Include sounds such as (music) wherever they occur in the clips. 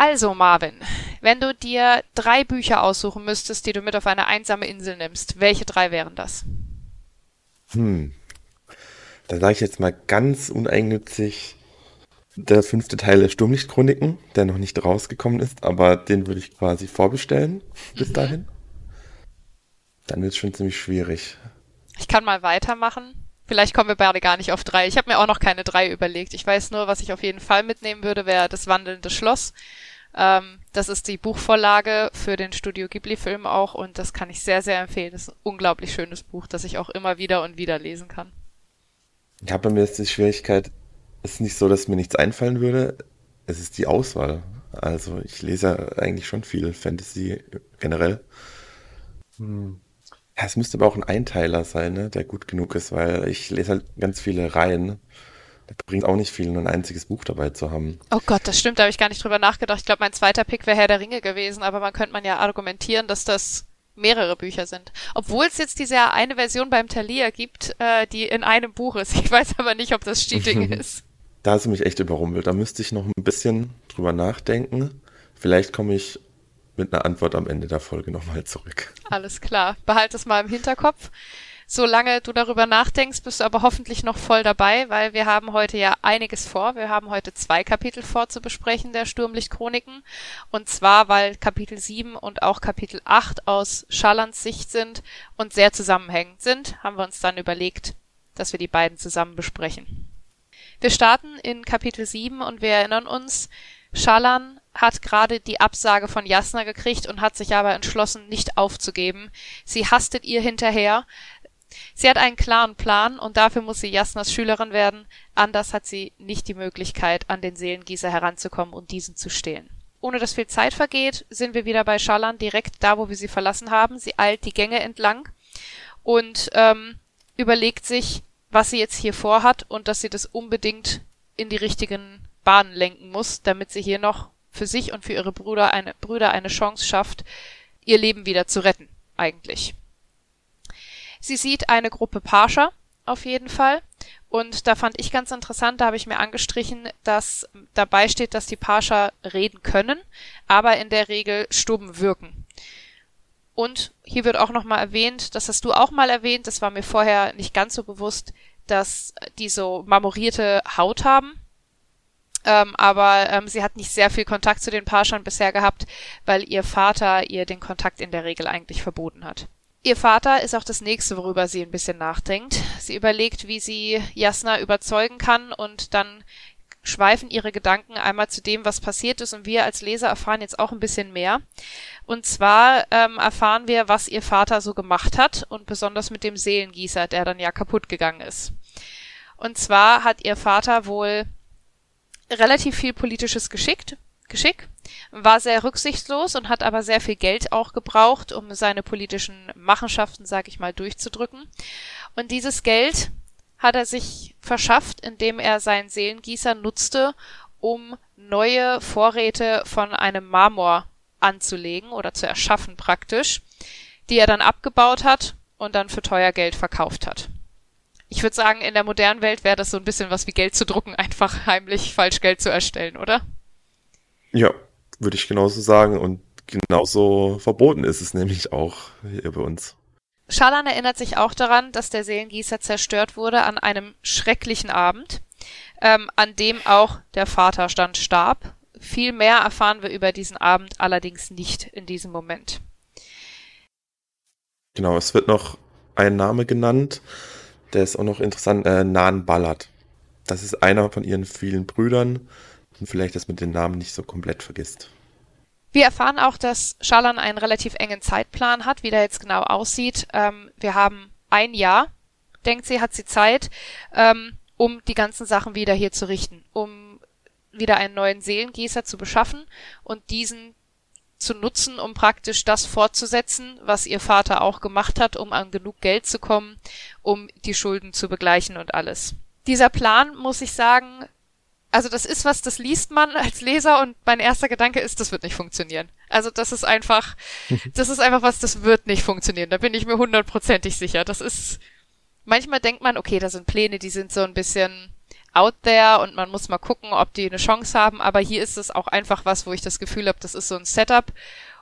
Also, Marvin, wenn du dir drei Bücher aussuchen müsstest, die du mit auf eine einsame Insel nimmst, welche drei wären das? Hm. Da sage ich jetzt mal ganz uneigennützig der fünfte Teil der Sturmlichtchroniken, der noch nicht rausgekommen ist, aber den würde ich quasi vorbestellen bis mhm. dahin. Dann wird es schon ziemlich schwierig. Ich kann mal weitermachen. Vielleicht kommen wir beide gar nicht auf drei. Ich habe mir auch noch keine drei überlegt. Ich weiß nur, was ich auf jeden Fall mitnehmen würde, wäre das wandelnde Schloss. Ähm, das ist die Buchvorlage für den Studio Ghibli-Film auch und das kann ich sehr, sehr empfehlen. Das ist ein unglaublich schönes Buch, das ich auch immer wieder und wieder lesen kann. Ich habe bei mir jetzt die Schwierigkeit, es ist nicht so, dass mir nichts einfallen würde. Es ist die Auswahl. Also ich lese eigentlich schon viel Fantasy generell. Hm. Es müsste aber auch ein Einteiler sein, ne, der gut genug ist, weil ich lese halt ganz viele Reihen. Da bringt auch nicht viel, nur ein einziges Buch dabei zu haben. Oh Gott, das stimmt, da habe ich gar nicht drüber nachgedacht. Ich glaube, mein zweiter Pick wäre Herr der Ringe gewesen, aber man könnte man ja argumentieren, dass das mehrere Bücher sind. Obwohl es jetzt diese eine Version beim Thalia gibt, äh, die in einem Buch ist. Ich weiß aber nicht, ob das Cheating (laughs) ist. Da hast du mich echt überrumpelt. Da müsste ich noch ein bisschen drüber nachdenken. Vielleicht komme ich mit einer Antwort am Ende der Folge nochmal zurück. Alles klar. Behalte es mal im Hinterkopf. Solange du darüber nachdenkst, bist du aber hoffentlich noch voll dabei, weil wir haben heute ja einiges vor. Wir haben heute zwei Kapitel vorzubesprechen der Sturmlichtchroniken. Und zwar, weil Kapitel 7 und auch Kapitel 8 aus Schallands Sicht sind und sehr zusammenhängend sind, haben wir uns dann überlegt, dass wir die beiden zusammen besprechen. Wir starten in Kapitel 7 und wir erinnern uns, Schallan hat gerade die Absage von Jasna gekriegt und hat sich aber entschlossen, nicht aufzugeben. Sie hastet ihr hinterher. Sie hat einen klaren Plan und dafür muss sie Jasnas Schülerin werden. Anders hat sie nicht die Möglichkeit, an den Seelengießer heranzukommen und diesen zu stehlen. Ohne dass viel Zeit vergeht, sind wir wieder bei Schallan direkt da, wo wir sie verlassen haben. Sie eilt die Gänge entlang und ähm, überlegt sich, was sie jetzt hier vorhat und dass sie das unbedingt in die richtigen Bahnen lenken muss, damit sie hier noch für sich und für ihre Brüder eine, Brüder eine Chance schafft, ihr Leben wieder zu retten, eigentlich. Sie sieht eine Gruppe Pascha, auf jeden Fall. Und da fand ich ganz interessant, da habe ich mir angestrichen, dass dabei steht, dass die Pascha reden können, aber in der Regel stumm wirken. Und hier wird auch nochmal erwähnt, das hast du auch mal erwähnt, das war mir vorher nicht ganz so bewusst, dass die so marmorierte Haut haben. Ähm, aber ähm, sie hat nicht sehr viel Kontakt zu den Parschern bisher gehabt, weil ihr Vater ihr den Kontakt in der Regel eigentlich verboten hat. Ihr Vater ist auch das nächste, worüber sie ein bisschen nachdenkt. Sie überlegt, wie sie Jasna überzeugen kann und dann schweifen ihre Gedanken einmal zu dem, was passiert ist und wir als Leser erfahren jetzt auch ein bisschen mehr. Und zwar ähm, erfahren wir, was ihr Vater so gemacht hat und besonders mit dem Seelengießer, der dann ja kaputt gegangen ist. Und zwar hat ihr Vater wohl relativ viel politisches Geschickt, Geschick, war sehr rücksichtslos und hat aber sehr viel Geld auch gebraucht, um seine politischen Machenschaften, sag ich mal, durchzudrücken. Und dieses Geld hat er sich verschafft, indem er seinen Seelengießer nutzte, um neue Vorräte von einem Marmor anzulegen oder zu erschaffen praktisch, die er dann abgebaut hat und dann für teuer Geld verkauft hat. Ich würde sagen, in der modernen Welt wäre das so ein bisschen was wie Geld zu drucken, (laughs) einfach heimlich falsch Geld zu erstellen, oder? Ja, würde ich genauso sagen. Und genauso verboten ist es (laughs) nämlich auch hier bei uns. Schalan erinnert sich auch daran, dass der Seelengießer zerstört wurde an einem schrecklichen Abend, ähm, an dem auch der Vaterstand starb. Viel mehr erfahren wir über diesen Abend allerdings nicht in diesem Moment. Genau, es wird noch ein Name genannt, der ist auch noch interessant, äh, Nan Ballard. Das ist einer von ihren vielen Brüdern und vielleicht, dass man den Namen nicht so komplett vergisst. Wir erfahren auch, dass Schalan einen relativ engen Zeitplan hat, wie der jetzt genau aussieht. Ähm, wir haben ein Jahr, denkt sie, hat sie Zeit, ähm, um die ganzen Sachen wieder hier zu richten, um wieder einen neuen Seelengießer zu beschaffen und diesen zu nutzen, um praktisch das fortzusetzen, was ihr Vater auch gemacht hat, um an genug Geld zu kommen, um die Schulden zu begleichen und alles. Dieser Plan, muss ich sagen, also das ist was, das liest man als Leser und mein erster Gedanke ist, das wird nicht funktionieren. Also das ist einfach, (laughs) das ist einfach was, das wird nicht funktionieren. Da bin ich mir hundertprozentig sicher. Das ist, manchmal denkt man, okay, da sind Pläne, die sind so ein bisschen out there und man muss mal gucken, ob die eine Chance haben. Aber hier ist es auch einfach was, wo ich das Gefühl habe, das ist so ein Setup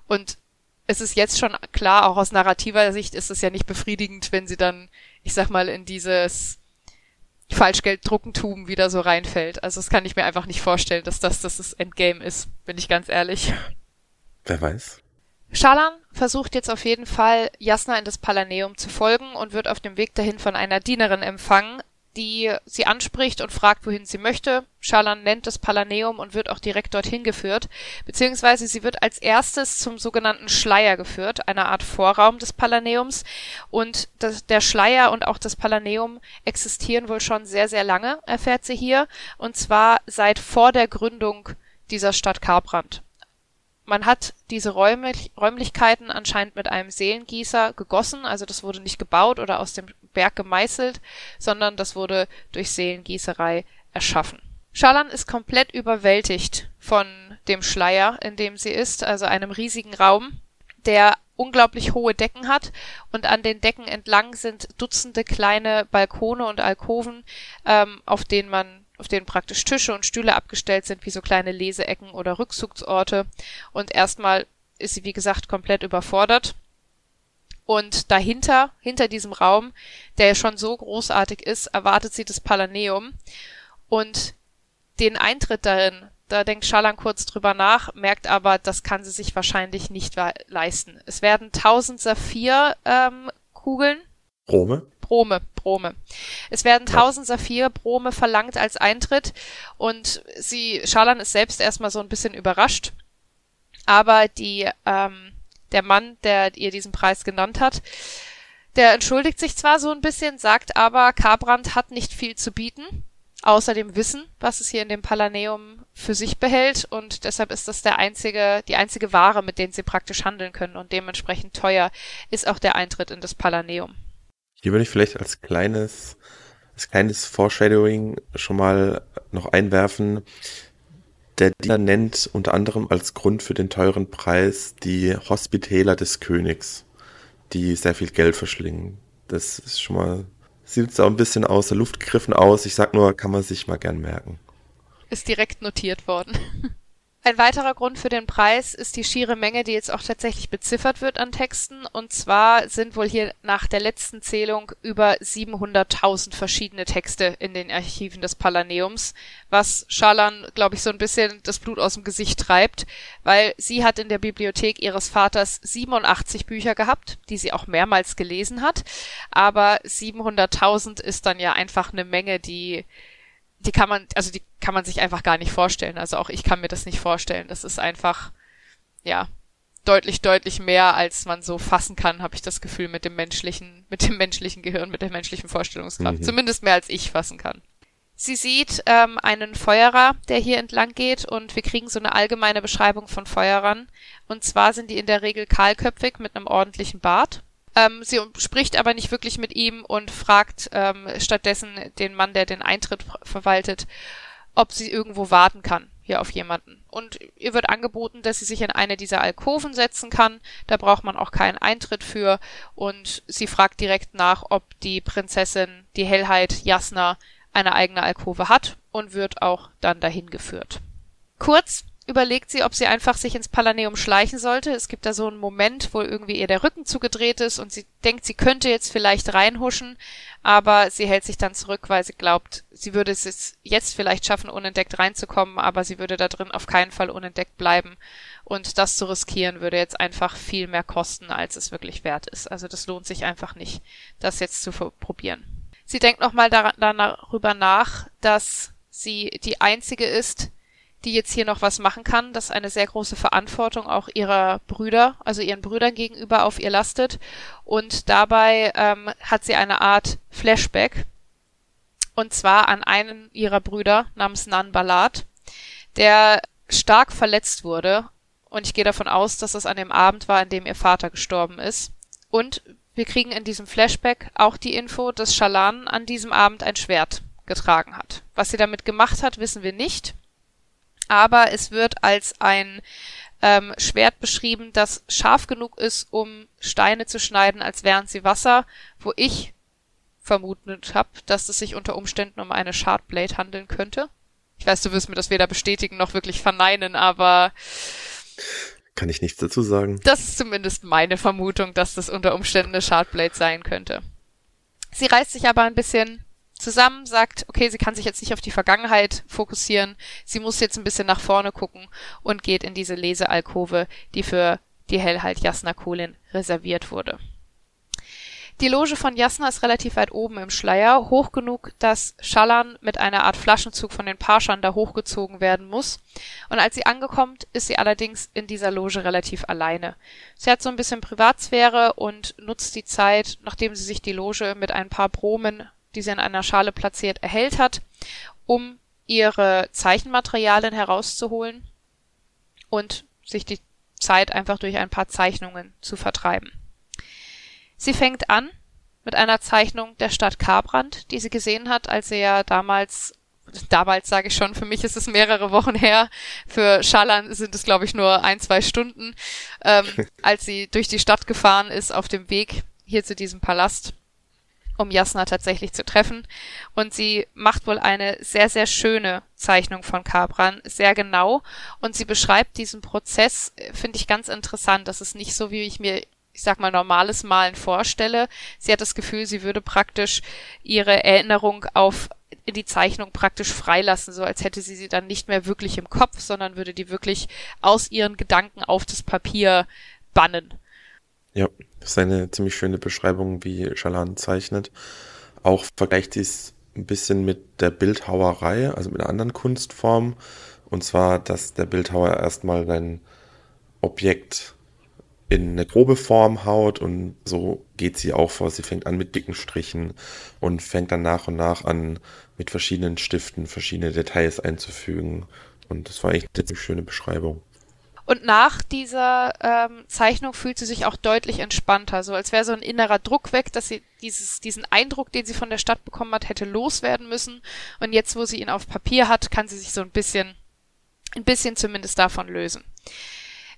und es ist jetzt schon klar, auch aus narrativer Sicht ist es ja nicht befriedigend, wenn sie dann, ich sag mal, in dieses Falschgelddruckentum wieder so reinfällt. Also das kann ich mir einfach nicht vorstellen, dass das das Endgame ist, bin ich ganz ehrlich. Wer weiß. Schalan versucht jetzt auf jeden Fall, Jasna in das Palaneum zu folgen und wird auf dem Weg dahin von einer Dienerin empfangen, die sie anspricht und fragt, wohin sie möchte. Schalan nennt das Palaneum und wird auch direkt dorthin geführt, beziehungsweise sie wird als erstes zum sogenannten Schleier geführt, einer Art Vorraum des Palaneums. Und das, der Schleier und auch das Palaneum existieren wohl schon sehr, sehr lange, erfährt sie hier, und zwar seit vor der Gründung dieser Stadt Karbrand. Man hat diese Räumlich Räumlichkeiten anscheinend mit einem Seelengießer gegossen, also das wurde nicht gebaut oder aus dem Berg gemeißelt, sondern das wurde durch Seelengießerei erschaffen. Schalan ist komplett überwältigt von dem Schleier, in dem sie ist, also einem riesigen Raum, der unglaublich hohe Decken hat und an den Decken entlang sind Dutzende kleine Balkone und Alkoven, ähm, auf denen man auf denen praktisch Tische und Stühle abgestellt sind, wie so kleine Leseecken oder Rückzugsorte. Und erstmal ist sie, wie gesagt, komplett überfordert. Und dahinter, hinter diesem Raum, der ja schon so großartig ist, erwartet sie das Palaneum. Und den Eintritt darin, da denkt Schalan kurz drüber nach, merkt aber, das kann sie sich wahrscheinlich nicht leisten. Es werden tausend Saphir-Kugeln. Ähm, Rome? Brome, Brome. Es werden tausend ja. Saphir-Brome verlangt als Eintritt und sie, Schalan ist selbst erstmal so ein bisschen überrascht. Aber die, ähm, der Mann, der ihr diesen Preis genannt hat, der entschuldigt sich zwar so ein bisschen, sagt aber, Karbrand hat nicht viel zu bieten, außer dem Wissen, was es hier in dem Palaneum für sich behält und deshalb ist das der einzige, die einzige Ware, mit denen sie praktisch handeln können und dementsprechend teuer ist auch der Eintritt in das Palaneum. Hier würde ich vielleicht als kleines, als kleines Foreshadowing schon mal noch einwerfen. Der Diener nennt unter anderem als Grund für den teuren Preis die Hospitäler des Königs, die sehr viel Geld verschlingen. Das ist schon mal, sieht so ein bisschen aus der Luft gegriffen aus. Ich sag nur, kann man sich mal gern merken. Ist direkt notiert worden. (laughs) Ein weiterer Grund für den Preis ist die schiere Menge, die jetzt auch tatsächlich beziffert wird an Texten. Und zwar sind wohl hier nach der letzten Zählung über 700.000 verschiedene Texte in den Archiven des Palaneums, was Schalan, glaube ich, so ein bisschen das Blut aus dem Gesicht treibt, weil sie hat in der Bibliothek ihres Vaters 87 Bücher gehabt, die sie auch mehrmals gelesen hat. Aber 700.000 ist dann ja einfach eine Menge, die die kann man, also die kann man sich einfach gar nicht vorstellen. Also auch ich kann mir das nicht vorstellen. Das ist einfach, ja, deutlich, deutlich mehr, als man so fassen kann, habe ich das Gefühl, mit dem menschlichen, (laughs) mit dem menschlichen Gehirn, mit der menschlichen Vorstellungskraft. Mhm. Zumindest mehr als ich fassen kann. Sie sieht ähm, einen Feuerer, der hier entlang geht, und wir kriegen so eine allgemeine Beschreibung von Feuerern. Und zwar sind die in der Regel kahlköpfig mit einem ordentlichen Bart. Ähm, sie spricht aber nicht wirklich mit ihm und fragt ähm, stattdessen den Mann, der den Eintritt verwaltet, ob sie irgendwo warten kann, hier auf jemanden. Und ihr wird angeboten, dass sie sich in eine dieser Alkoven setzen kann. Da braucht man auch keinen Eintritt für. Und sie fragt direkt nach, ob die Prinzessin, die Hellheit Jasna, eine eigene Alkove hat und wird auch dann dahin geführt. Kurz überlegt sie, ob sie einfach sich ins Palaneum schleichen sollte. Es gibt da so einen Moment, wo irgendwie ihr der Rücken zugedreht ist und sie denkt, sie könnte jetzt vielleicht reinhuschen, aber sie hält sich dann zurück, weil sie glaubt, sie würde es jetzt vielleicht schaffen, unentdeckt reinzukommen, aber sie würde da drin auf keinen Fall unentdeckt bleiben. Und das zu riskieren würde jetzt einfach viel mehr kosten, als es wirklich wert ist. Also das lohnt sich einfach nicht, das jetzt zu probieren. Sie denkt nochmal darüber nach, dass sie die einzige ist, die jetzt hier noch was machen kann, dass eine sehr große Verantwortung auch ihrer Brüder, also ihren Brüdern gegenüber auf ihr lastet. Und dabei ähm, hat sie eine Art Flashback. Und zwar an einen ihrer Brüder namens Nan Balat, der stark verletzt wurde. Und ich gehe davon aus, dass es an dem Abend war, an dem ihr Vater gestorben ist. Und wir kriegen in diesem Flashback auch die Info, dass Shalan an diesem Abend ein Schwert getragen hat. Was sie damit gemacht hat, wissen wir nicht aber es wird als ein ähm, Schwert beschrieben, das scharf genug ist, um Steine zu schneiden, als wären sie Wasser, wo ich vermutet habe, dass es sich unter Umständen um eine Shardblade handeln könnte. Ich weiß, du wirst mir das weder bestätigen noch wirklich verneinen, aber kann ich nichts dazu sagen. Das ist zumindest meine Vermutung, dass das unter Umständen eine Shardblade sein könnte. Sie reißt sich aber ein bisschen zusammen, sagt, okay, sie kann sich jetzt nicht auf die Vergangenheit fokussieren, sie muss jetzt ein bisschen nach vorne gucken und geht in diese Lesealkove, die für die Hellhalt Jasna Kolin reserviert wurde. Die Loge von Jasna ist relativ weit oben im Schleier, hoch genug, dass Schallan mit einer Art Flaschenzug von den Parschern da hochgezogen werden muss. Und als sie angekommt, ist sie allerdings in dieser Loge relativ alleine. Sie hat so ein bisschen Privatsphäre und nutzt die Zeit, nachdem sie sich die Loge mit ein paar Bromen, die sie in einer Schale platziert, erhellt hat, um ihre Zeichenmaterialien herauszuholen und sich die Zeit einfach durch ein paar Zeichnungen zu vertreiben. Sie fängt an mit einer Zeichnung der Stadt Karbrand, die sie gesehen hat, als sie ja damals damals sage ich schon, für mich ist es mehrere Wochen her, für Schallan sind es glaube ich nur ein, zwei Stunden, ähm, (laughs) als sie durch die Stadt gefahren ist auf dem Weg hier zu diesem Palast, um Jasna tatsächlich zu treffen. Und sie macht wohl eine sehr, sehr schöne Zeichnung von Kabran, sehr genau. Und sie beschreibt diesen Prozess, äh, finde ich ganz interessant. Das ist nicht so, wie ich mir ich sag mal, normales Malen vorstelle. Sie hat das Gefühl, sie würde praktisch ihre Erinnerung auf die Zeichnung praktisch freilassen, so als hätte sie sie dann nicht mehr wirklich im Kopf, sondern würde die wirklich aus ihren Gedanken auf das Papier bannen. Ja, das ist eine ziemlich schöne Beschreibung, wie Schalan zeichnet. Auch vergleicht sie es ein bisschen mit der Bildhauerei, also mit einer anderen Kunstform. Und zwar, dass der Bildhauer erstmal ein Objekt in eine grobe Form haut und so geht sie auch vor. Sie fängt an mit dicken Strichen und fängt dann nach und nach an mit verschiedenen Stiften verschiedene Details einzufügen. Und das war echt eine ziemlich schöne Beschreibung. Und nach dieser ähm, Zeichnung fühlt sie sich auch deutlich entspannter, so als wäre so ein innerer Druck weg, dass sie dieses, diesen Eindruck, den sie von der Stadt bekommen hat, hätte loswerden müssen. Und jetzt, wo sie ihn auf Papier hat, kann sie sich so ein bisschen, ein bisschen zumindest davon lösen.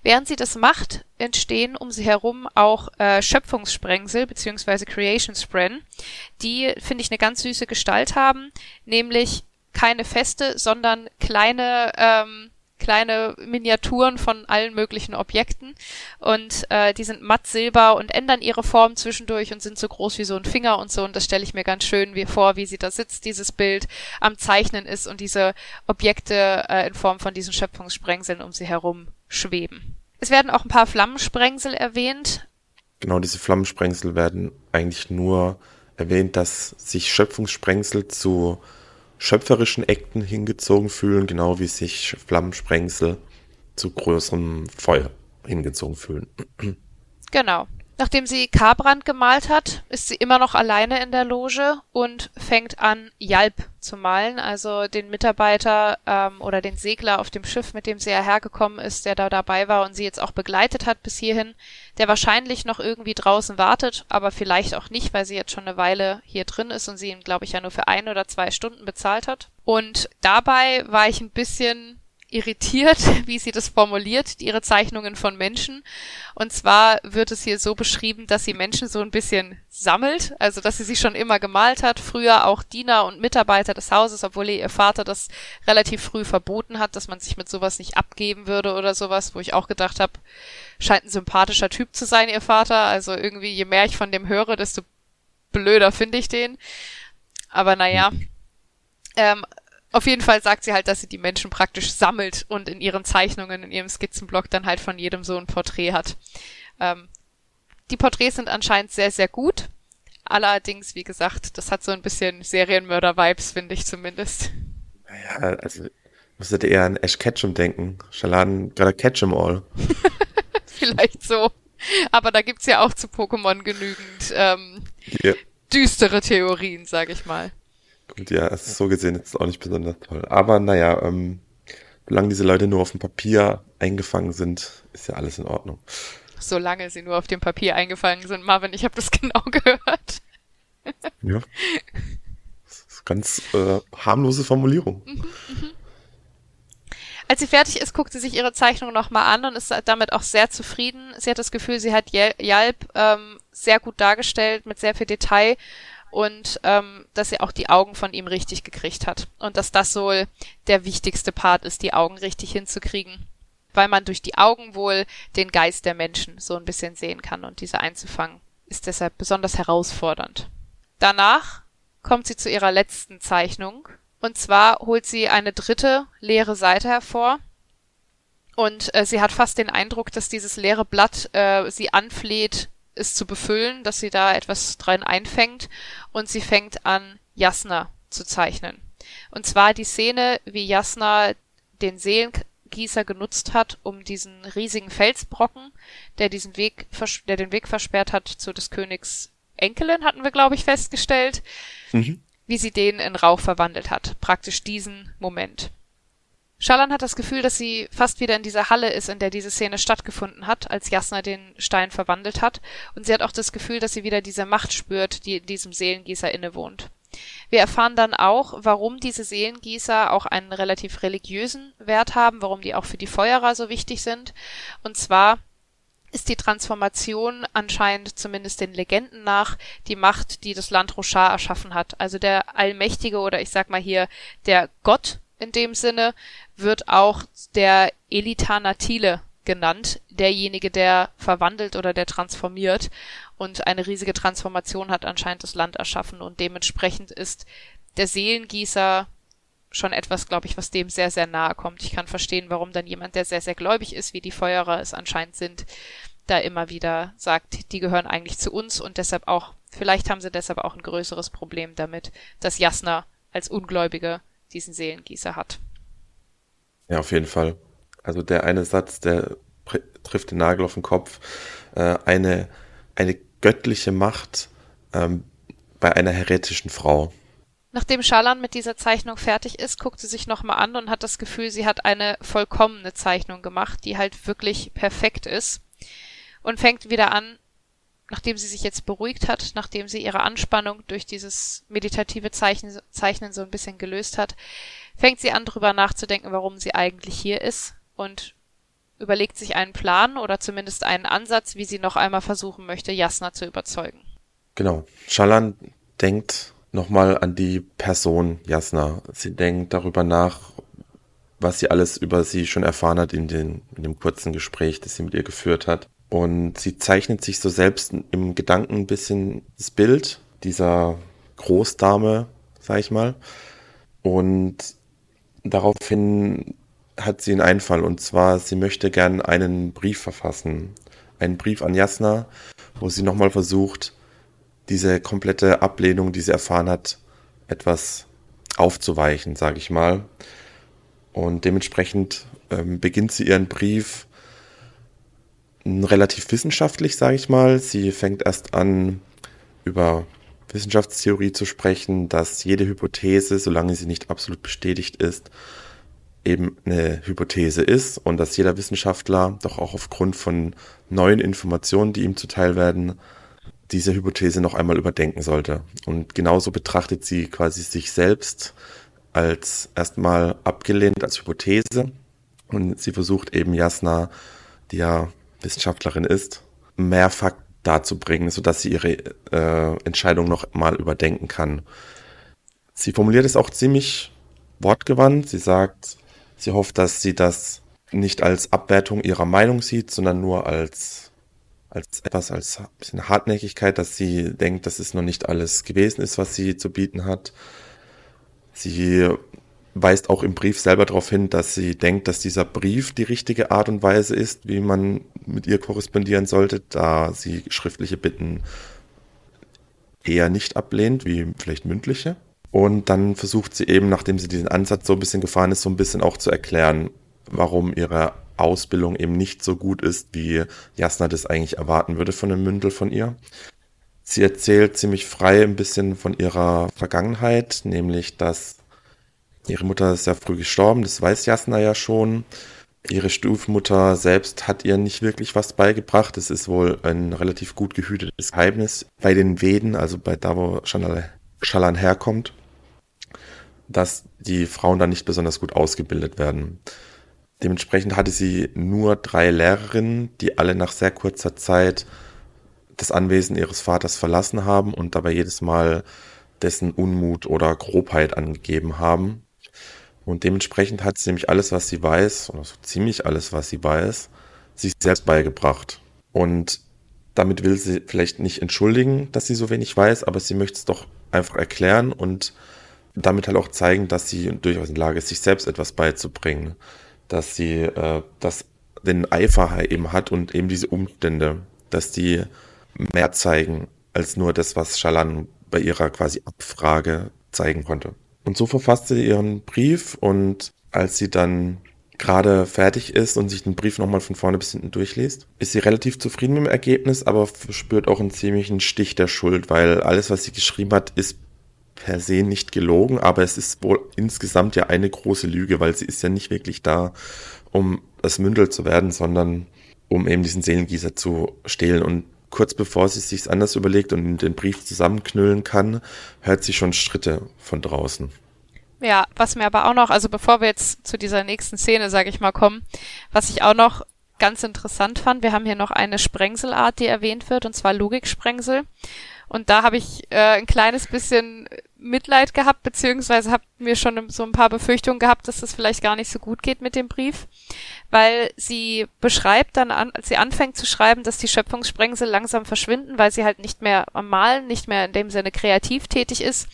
Während sie das macht, entstehen um sie herum auch äh, Schöpfungssprengsel beziehungsweise Creation Spren, die, finde ich, eine ganz süße Gestalt haben, nämlich keine feste, sondern kleine ähm, kleine Miniaturen von allen möglichen Objekten und äh, die sind matt silber und ändern ihre Form zwischendurch und sind so groß wie so ein Finger und so und das stelle ich mir ganz schön wie vor, wie sie da sitzt, dieses Bild am Zeichnen ist und diese Objekte äh, in Form von diesen Schöpfungssprengseln um sie herum schweben. Es werden auch ein paar Flammensprengsel erwähnt. Genau, diese Flammensprengsel werden eigentlich nur erwähnt, dass sich Schöpfungssprengsel zu schöpferischen Akten hingezogen fühlen, genau wie sich Flammensprengsel zu größerem Feuer hingezogen fühlen. Genau. Nachdem sie Karbrand gemalt hat, ist sie immer noch alleine in der Loge und fängt an, Jalp zu malen, also den Mitarbeiter ähm, oder den Segler auf dem Schiff, mit dem sie ja hergekommen ist, der da dabei war und sie jetzt auch begleitet hat bis hierhin, der wahrscheinlich noch irgendwie draußen wartet, aber vielleicht auch nicht, weil sie jetzt schon eine Weile hier drin ist und sie ihn, glaube ich, ja nur für ein oder zwei Stunden bezahlt hat. Und dabei war ich ein bisschen irritiert, (laughs) wie sie das formuliert, ihre Zeichnungen von Menschen. Und zwar wird es hier so beschrieben, dass sie Menschen so ein bisschen sammelt, also dass sie sie schon immer gemalt hat, früher auch Diener und Mitarbeiter des Hauses, obwohl ihr Vater das relativ früh verboten hat, dass man sich mit sowas nicht abgeben würde oder sowas, wo ich auch gedacht habe, scheint ein sympathischer Typ zu sein, ihr Vater. Also irgendwie, je mehr ich von dem höre, desto blöder finde ich den. Aber naja. Ähm, auf jeden Fall sagt sie halt, dass sie die Menschen praktisch sammelt und in ihren Zeichnungen, in ihrem Skizzenblock dann halt von jedem so ein Porträt hat. Ähm, die Porträts sind anscheinend sehr, sehr gut. Allerdings, wie gesagt, das hat so ein bisschen Serienmörder-Vibes, finde ich zumindest. Naja, also müsstet eher an Ash Ketchum denken. Shaladen gotta catch 'em all. (laughs) Vielleicht so. Aber da gibt's ja auch zu Pokémon genügend ähm, yeah. düstere Theorien, sag ich mal. Und ja, es ist so gesehen jetzt auch nicht besonders toll. Aber naja, ähm, solange diese Leute nur auf dem Papier eingefangen sind, ist ja alles in Ordnung. Solange sie nur auf dem Papier eingefangen sind, Marvin, ich habe das (laughs) genau gehört. ja. Das ist ganz äh, harmlose Formulierung. Mhm, mhm. Als sie fertig ist, guckt sie sich ihre Zeichnung nochmal an und ist damit auch sehr zufrieden. Sie hat das Gefühl, sie hat Yelp ähm, sehr gut dargestellt, mit sehr viel Detail und ähm, dass sie auch die Augen von ihm richtig gekriegt hat. Und dass das wohl der wichtigste Part ist, die Augen richtig hinzukriegen. Weil man durch die Augen wohl den Geist der Menschen so ein bisschen sehen kann und diese einzufangen, ist deshalb besonders herausfordernd. Danach kommt sie zu ihrer letzten Zeichnung. Und zwar holt sie eine dritte leere Seite hervor. Und äh, sie hat fast den Eindruck, dass dieses leere Blatt äh, sie anfleht, es zu befüllen, dass sie da etwas dran einfängt und sie fängt an, Jasna zu zeichnen. Und zwar die Szene, wie Jasna den Seelengießer genutzt hat, um diesen riesigen Felsbrocken, der diesen Weg, der den Weg versperrt hat zu des Königs Enkelin, hatten wir, glaube ich, festgestellt, mhm. wie sie den in Rauch verwandelt hat. Praktisch diesen Moment. Schalan hat das Gefühl, dass sie fast wieder in dieser Halle ist, in der diese Szene stattgefunden hat, als Jasna den Stein verwandelt hat. Und sie hat auch das Gefühl, dass sie wieder diese Macht spürt, die in diesem Seelengießer innewohnt. Wir erfahren dann auch, warum diese Seelengießer auch einen relativ religiösen Wert haben, warum die auch für die Feuerer so wichtig sind. Und zwar ist die Transformation anscheinend zumindest den Legenden nach die Macht, die das Land Roshar erschaffen hat. Also der Allmächtige oder ich sag mal hier der Gott in dem Sinne wird auch der Elitanatile genannt, derjenige, der verwandelt oder der transformiert und eine riesige Transformation hat anscheinend das Land erschaffen und dementsprechend ist der Seelengießer schon etwas, glaube ich, was dem sehr, sehr nahe kommt. Ich kann verstehen, warum dann jemand, der sehr, sehr gläubig ist, wie die Feuerer es anscheinend sind, da immer wieder sagt, die gehören eigentlich zu uns und deshalb auch, vielleicht haben sie deshalb auch ein größeres Problem damit, dass Jasna als Ungläubige diesen Seelengießer hat. Ja, auf jeden Fall. Also der eine Satz, der trifft den Nagel auf den Kopf. Äh, eine, eine göttliche Macht ähm, bei einer heretischen Frau. Nachdem Schalan mit dieser Zeichnung fertig ist, guckt sie sich nochmal an und hat das Gefühl, sie hat eine vollkommene Zeichnung gemacht, die halt wirklich perfekt ist. Und fängt wieder an, nachdem sie sich jetzt beruhigt hat, nachdem sie ihre Anspannung durch dieses meditative Zeichnen, Zeichnen so ein bisschen gelöst hat, fängt sie an, drüber nachzudenken, warum sie eigentlich hier ist und überlegt sich einen Plan oder zumindest einen Ansatz, wie sie noch einmal versuchen möchte, Jasna zu überzeugen. Genau. Shalan denkt nochmal an die Person Jasna. Sie denkt darüber nach, was sie alles über sie schon erfahren hat in, den, in dem kurzen Gespräch, das sie mit ihr geführt hat. Und sie zeichnet sich so selbst im Gedanken ein bisschen das Bild dieser Großdame, sag ich mal. Und daraufhin hat sie einen Einfall. Und zwar, sie möchte gern einen Brief verfassen. Einen Brief an Jasna, wo sie nochmal versucht, diese komplette Ablehnung, die sie erfahren hat, etwas aufzuweichen, sage ich mal. Und dementsprechend ähm, beginnt sie ihren Brief relativ wissenschaftlich, sage ich mal. Sie fängt erst an, über Wissenschaftstheorie zu sprechen, dass jede Hypothese, solange sie nicht absolut bestätigt ist, eben eine Hypothese ist und dass jeder Wissenschaftler doch auch aufgrund von neuen Informationen, die ihm zuteil werden, diese Hypothese noch einmal überdenken sollte. Und genauso betrachtet sie quasi sich selbst als erstmal abgelehnt als Hypothese und sie versucht eben Jasna, die ja Wissenschaftlerin ist, mehr Fakten darzubringen, sodass sie ihre äh, Entscheidung noch mal überdenken kann. Sie formuliert es auch ziemlich wortgewandt. Sie sagt, sie hofft, dass sie das nicht als Abwertung ihrer Meinung sieht, sondern nur als, als etwas, als ein bisschen Hartnäckigkeit, dass sie denkt, dass es noch nicht alles gewesen ist, was sie zu bieten hat. Sie weist auch im Brief selber darauf hin, dass sie denkt, dass dieser Brief die richtige Art und Weise ist, wie man mit ihr korrespondieren sollte, da sie schriftliche Bitten eher nicht ablehnt, wie vielleicht mündliche. Und dann versucht sie eben, nachdem sie diesen Ansatz so ein bisschen gefahren ist, so ein bisschen auch zu erklären, warum ihre Ausbildung eben nicht so gut ist, wie Jasna das eigentlich erwarten würde von einem Mündel von ihr. Sie erzählt ziemlich frei ein bisschen von ihrer Vergangenheit, nämlich dass Ihre Mutter ist sehr früh gestorben, das weiß Jasna ja schon. Ihre Stufmutter selbst hat ihr nicht wirklich was beigebracht. Es ist wohl ein relativ gut gehütetes Geheimnis bei den Veden, also bei da, wo Shalan herkommt, dass die Frauen da nicht besonders gut ausgebildet werden. Dementsprechend hatte sie nur drei Lehrerinnen, die alle nach sehr kurzer Zeit das Anwesen ihres Vaters verlassen haben und dabei jedes Mal dessen Unmut oder Grobheit angegeben haben. Und dementsprechend hat sie nämlich alles, was sie weiß, oder so ziemlich alles, was sie weiß, sich selbst beigebracht. Und damit will sie vielleicht nicht entschuldigen, dass sie so wenig weiß, aber sie möchte es doch einfach erklären und damit halt auch zeigen, dass sie durchaus in der Lage ist, sich selbst etwas beizubringen, dass sie äh, das den Eifer eben hat und eben diese Umstände, dass die mehr zeigen als nur das, was Shalan bei ihrer quasi Abfrage zeigen konnte. Und so verfasst sie ihren Brief und als sie dann gerade fertig ist und sich den Brief nochmal von vorne bis hinten durchliest, ist sie relativ zufrieden mit dem Ergebnis, aber spürt auch einen ziemlichen Stich der Schuld, weil alles, was sie geschrieben hat, ist per se nicht gelogen, aber es ist wohl insgesamt ja eine große Lüge, weil sie ist ja nicht wirklich da, um das Mündel zu werden, sondern um eben diesen Seelengießer zu stehlen. Und kurz bevor sie es sich anders überlegt und den Brief zusammenknüllen kann, hört sie schon Schritte von draußen. Ja, was mir aber auch noch, also bevor wir jetzt zu dieser nächsten Szene, sage ich mal, kommen, was ich auch noch ganz interessant fand, wir haben hier noch eine Sprengselart, die erwähnt wird, und zwar Logiksprengsel. Und da habe ich äh, ein kleines bisschen Mitleid gehabt, beziehungsweise habe mir schon so ein paar Befürchtungen gehabt, dass das vielleicht gar nicht so gut geht mit dem Brief, weil sie beschreibt dann, an, als sie anfängt zu schreiben, dass die Schöpfungssprengsel langsam verschwinden, weil sie halt nicht mehr am Malen, nicht mehr in dem Sinne kreativ tätig ist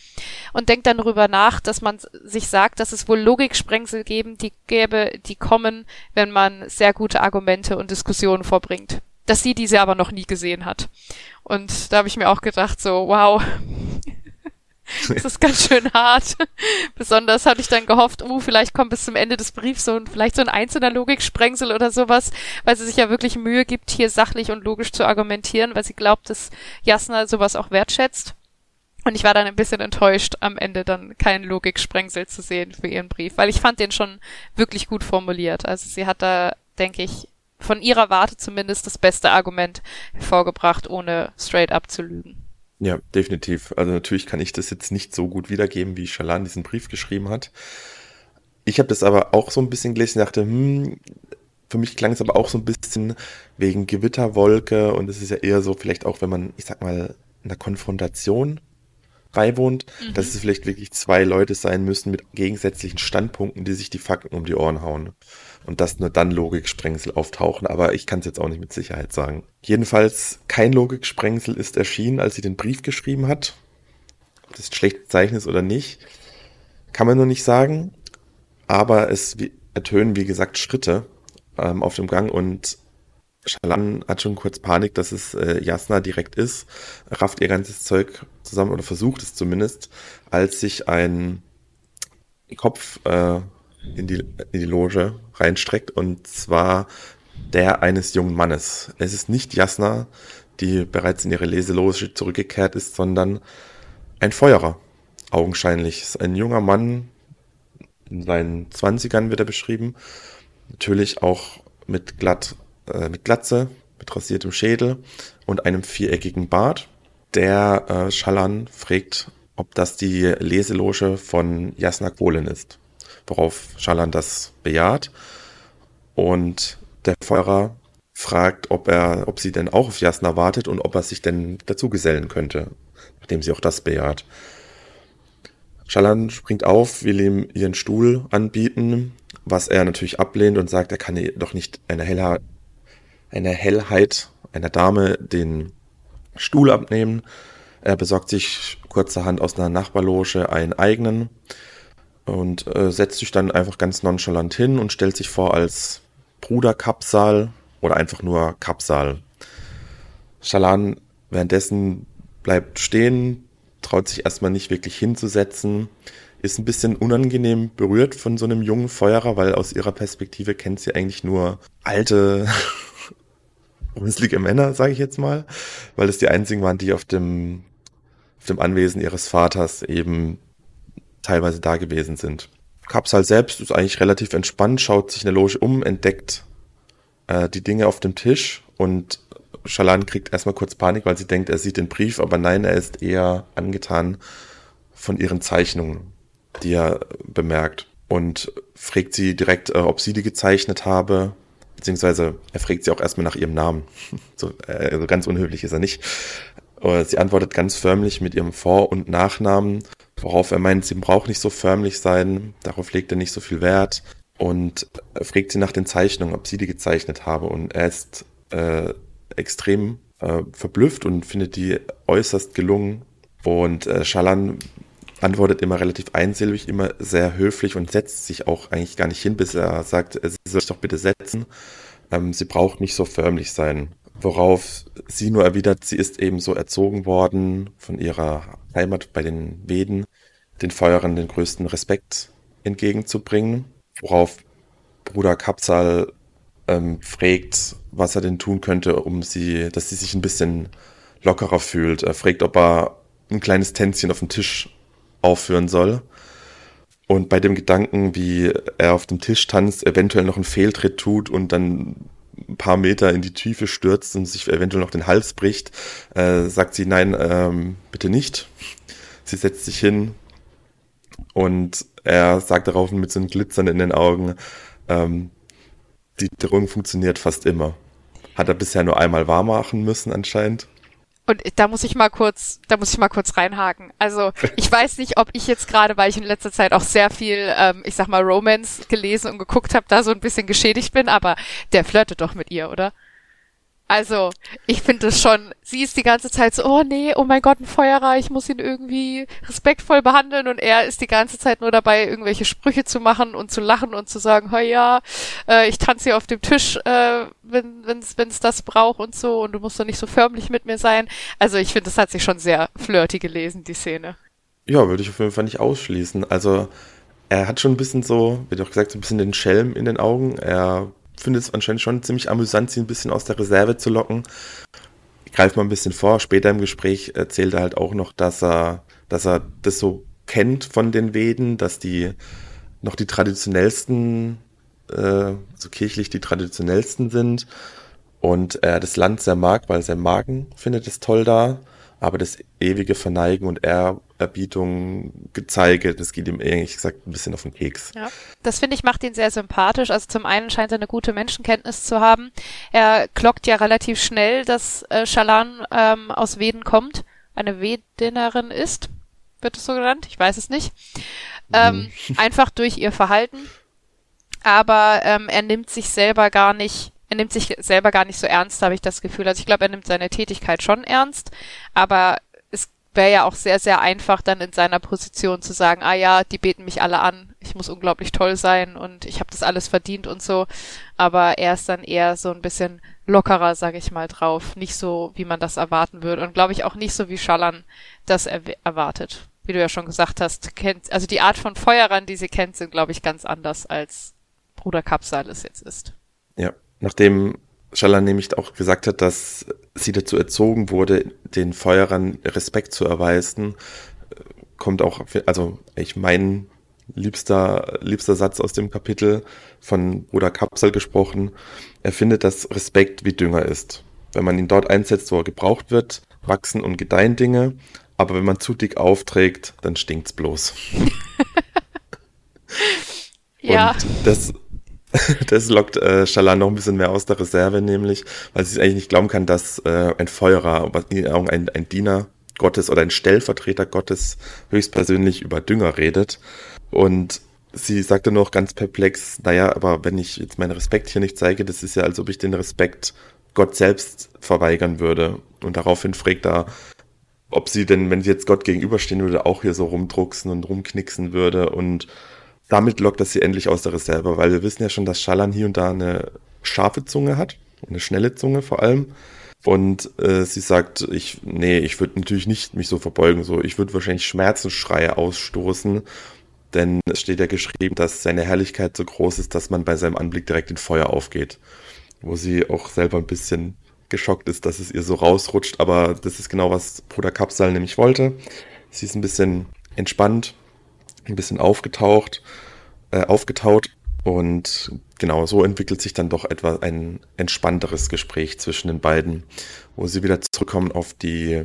und denkt dann darüber nach, dass man sich sagt, dass es wohl Logiksprengsel geben, die gäbe, die kommen, wenn man sehr gute Argumente und Diskussionen vorbringt. Dass sie diese aber noch nie gesehen hat. Und da habe ich mir auch gedacht, so, wow, (laughs) das ist ganz schön hart. Besonders hatte ich dann gehofft, uh, vielleicht kommt bis zum Ende des Briefs so ein, vielleicht so ein einzelner Logiksprengsel oder sowas, weil sie sich ja wirklich Mühe gibt, hier sachlich und logisch zu argumentieren, weil sie glaubt, dass Jasna sowas auch wertschätzt. Und ich war dann ein bisschen enttäuscht, am Ende dann keinen Logiksprengsel zu sehen für ihren Brief, weil ich fand den schon wirklich gut formuliert. Also sie hat da, denke ich, von ihrer Warte zumindest das beste Argument hervorgebracht, ohne straight up zu lügen. Ja, definitiv. Also natürlich kann ich das jetzt nicht so gut wiedergeben, wie Shalan diesen Brief geschrieben hat. Ich habe das aber auch so ein bisschen gelesen und dachte, hm, für mich klang es aber auch so ein bisschen wegen Gewitterwolke und es ist ja eher so, vielleicht auch, wenn man, ich sag mal, in der Konfrontation beiwohnt, mhm. dass es vielleicht wirklich zwei Leute sein müssen mit gegensätzlichen Standpunkten, die sich die Fakten um die Ohren hauen und dass nur dann Logiksprengsel auftauchen, aber ich kann es jetzt auch nicht mit Sicherheit sagen. Jedenfalls kein Logiksprengsel ist erschienen, als sie den Brief geschrieben hat. Ob das ein schlechtes Zeichen ist oder nicht, kann man nur nicht sagen. Aber es ertönen, wie gesagt, Schritte ähm, auf dem Gang und Shalan hat schon kurz Panik, dass es äh, Jasna direkt ist, rafft ihr ganzes Zeug zusammen oder versucht es zumindest, als sich ein Kopf äh, in die, in die Loge reinstreckt und zwar der eines jungen Mannes. Es ist nicht Jasna, die bereits in ihre Leseloge zurückgekehrt ist, sondern ein Feuerer, augenscheinlich. Es ist ein junger Mann, in seinen Zwanzigern wird er beschrieben, natürlich auch mit glatt, äh, mit Glatze, mit rasiertem Schädel und einem viereckigen Bart. Der äh, Schallan fragt, ob das die Leseloge von Jasna Kohlen ist worauf Schalan das bejaht. Und der Feuerer fragt, ob er, ob sie denn auch auf Jasna wartet und ob er sich denn dazu gesellen könnte, nachdem sie auch das bejaht. Schalan springt auf, will ihm ihren Stuhl anbieten, was er natürlich ablehnt und sagt, er kann doch nicht eine, Hellheit, eine Hellheit einer Dame den Stuhl abnehmen. Er besorgt sich kurzerhand aus einer Nachbarloge einen eigenen und äh, setzt sich dann einfach ganz nonchalant hin und stellt sich vor als Bruder Kapsal oder einfach nur Kapsal. Shalan währenddessen bleibt stehen, traut sich erstmal nicht wirklich hinzusetzen, ist ein bisschen unangenehm berührt von so einem jungen Feuerer, weil aus ihrer Perspektive kennt sie eigentlich nur alte, (laughs) runzlige Männer, sage ich jetzt mal, weil es die einzigen waren, die auf dem, auf dem Anwesen ihres Vaters eben teilweise da gewesen sind. Kapsal selbst ist eigentlich relativ entspannt, schaut sich in der Loge um, entdeckt äh, die Dinge auf dem Tisch und Shalan kriegt erstmal kurz Panik, weil sie denkt, er sieht den Brief, aber nein, er ist eher angetan von ihren Zeichnungen, die er bemerkt und fragt sie direkt, äh, ob sie die gezeichnet habe, beziehungsweise er fragt sie auch erstmal nach ihrem Namen. (laughs) So, äh, also ganz unhöflich ist er nicht. Sie antwortet ganz förmlich mit ihrem Vor- und Nachnamen, worauf er meint, sie braucht nicht so förmlich sein, darauf legt er nicht so viel Wert und fragt sie nach den Zeichnungen, ob sie die gezeichnet habe. Und er ist äh, extrem äh, verblüfft und findet die äußerst gelungen. Und äh, Schalan antwortet immer relativ einsilbig, immer sehr höflich und setzt sich auch eigentlich gar nicht hin, bis er sagt, sie soll sich doch bitte setzen. Ähm, sie braucht nicht so förmlich sein. Worauf sie nur erwidert, sie ist eben so erzogen worden von ihrer Heimat bei den Veden, den Feuerern den größten Respekt entgegenzubringen. Worauf Bruder Kapsal ähm, fragt, was er denn tun könnte, um sie, dass sie sich ein bisschen lockerer fühlt. Er fragt, ob er ein kleines Tänzchen auf dem Tisch aufführen soll. Und bei dem Gedanken, wie er auf dem Tisch tanzt, eventuell noch einen Fehltritt tut und dann ein paar Meter in die Tiefe stürzt und sich eventuell noch den Hals bricht, äh, sagt sie, nein, ähm, bitte nicht. Sie setzt sich hin und er sagt darauf mit so einem Glitzern in den Augen, ähm, die Drohung funktioniert fast immer. Hat er bisher nur einmal wahr machen müssen anscheinend. Und da muss ich mal kurz, da muss ich mal kurz reinhaken. Also ich weiß nicht, ob ich jetzt gerade, weil ich in letzter Zeit auch sehr viel, ähm, ich sag mal, Romance gelesen und geguckt habe, da so ein bisschen geschädigt bin, aber der flirtet doch mit ihr, oder? Also, ich finde es schon, sie ist die ganze Zeit so, oh nee, oh mein Gott, ein Feuerer, ich muss ihn irgendwie respektvoll behandeln und er ist die ganze Zeit nur dabei, irgendwelche Sprüche zu machen und zu lachen und zu sagen, oh ja, äh, ich tanze hier auf dem Tisch, äh, wenn wenn's wenn's das braucht und so und du musst doch nicht so förmlich mit mir sein. Also, ich finde, das hat sich schon sehr flirty gelesen, die Szene. Ja, würde ich auf jeden Fall nicht ausschließen. Also, er hat schon ein bisschen so, wie du auch gesagt, so ein bisschen den Schelm in den Augen. Er finde es anscheinend schon ziemlich amüsant, sie ein bisschen aus der Reserve zu locken. Ich greife mal ein bisschen vor. Später im Gespräch erzählt er halt auch noch, dass er, dass er das so kennt von den Veden, dass die noch die traditionellsten, äh, so kirchlich die traditionellsten sind und er das Land sehr mag, weil sein Magen findet es toll da aber das ewige Verneigen und Ehrerbietung, Gezeige, das geht ihm ehrlich gesagt ein bisschen auf den Keks. Ja, das finde ich macht ihn sehr sympathisch. Also zum einen scheint er eine gute Menschenkenntnis zu haben. Er klockt ja relativ schnell, dass äh, Shalan ähm, aus Weden kommt, eine Wedinerin ist, wird es so genannt, ich weiß es nicht. Ähm, mhm. (laughs) Einfach durch ihr Verhalten. Aber ähm, er nimmt sich selber gar nicht er nimmt sich selber gar nicht so ernst, habe ich das Gefühl. Also ich glaube, er nimmt seine Tätigkeit schon ernst, aber es wäre ja auch sehr, sehr einfach, dann in seiner Position zu sagen, ah ja, die beten mich alle an, ich muss unglaublich toll sein und ich habe das alles verdient und so. Aber er ist dann eher so ein bisschen lockerer, sage ich mal, drauf. Nicht so, wie man das erwarten würde. Und glaube ich auch nicht so, wie Schallan das er erwartet. Wie du ja schon gesagt hast, kennt, also die Art von Feuerern, die sie kennt, sind, glaube ich, ganz anders als Bruder Kapsal es jetzt ist. Ja, Nachdem Schaller nämlich auch gesagt hat, dass sie dazu erzogen wurde, den Feuerern Respekt zu erweisen, kommt auch, also ich mein liebster, liebster Satz aus dem Kapitel von Bruder Kapsel gesprochen. Er findet, dass Respekt wie Dünger ist. Wenn man ihn dort einsetzt, wo er gebraucht wird, wachsen und gedeihen Dinge. Aber wenn man zu dick aufträgt, dann stinkt's bloß. (laughs) ja. Und das (laughs) Das lockt äh, Shalan noch ein bisschen mehr aus der Reserve, nämlich, weil sie es eigentlich nicht glauben kann, dass äh, ein Feuerer, ein, ein Diener Gottes oder ein Stellvertreter Gottes höchstpersönlich über Dünger redet. Und sie sagte noch ganz perplex, naja, aber wenn ich jetzt meinen Respekt hier nicht zeige, das ist ja, als ob ich den Respekt Gott selbst verweigern würde. Und daraufhin fragt er, ob sie denn, wenn sie jetzt Gott gegenüberstehen würde, auch hier so rumdrucksen und rumknicksen würde und damit lockt das sie endlich aus der Reserve, weil wir wissen ja schon, dass Schallan hier und da eine scharfe Zunge hat, eine schnelle Zunge vor allem. Und äh, sie sagt, ich, nee, ich würde natürlich nicht mich so verbeugen, so, ich würde wahrscheinlich Schmerzensschreie ausstoßen, denn es steht ja geschrieben, dass seine Herrlichkeit so groß ist, dass man bei seinem Anblick direkt in Feuer aufgeht. Wo sie auch selber ein bisschen geschockt ist, dass es ihr so rausrutscht, aber das ist genau, was Bruder Kapsal nämlich wollte. Sie ist ein bisschen entspannt, ein bisschen aufgetaucht, äh, aufgetaut und genau so entwickelt sich dann doch etwa ein entspannteres Gespräch zwischen den beiden, wo sie wieder zurückkommen auf die,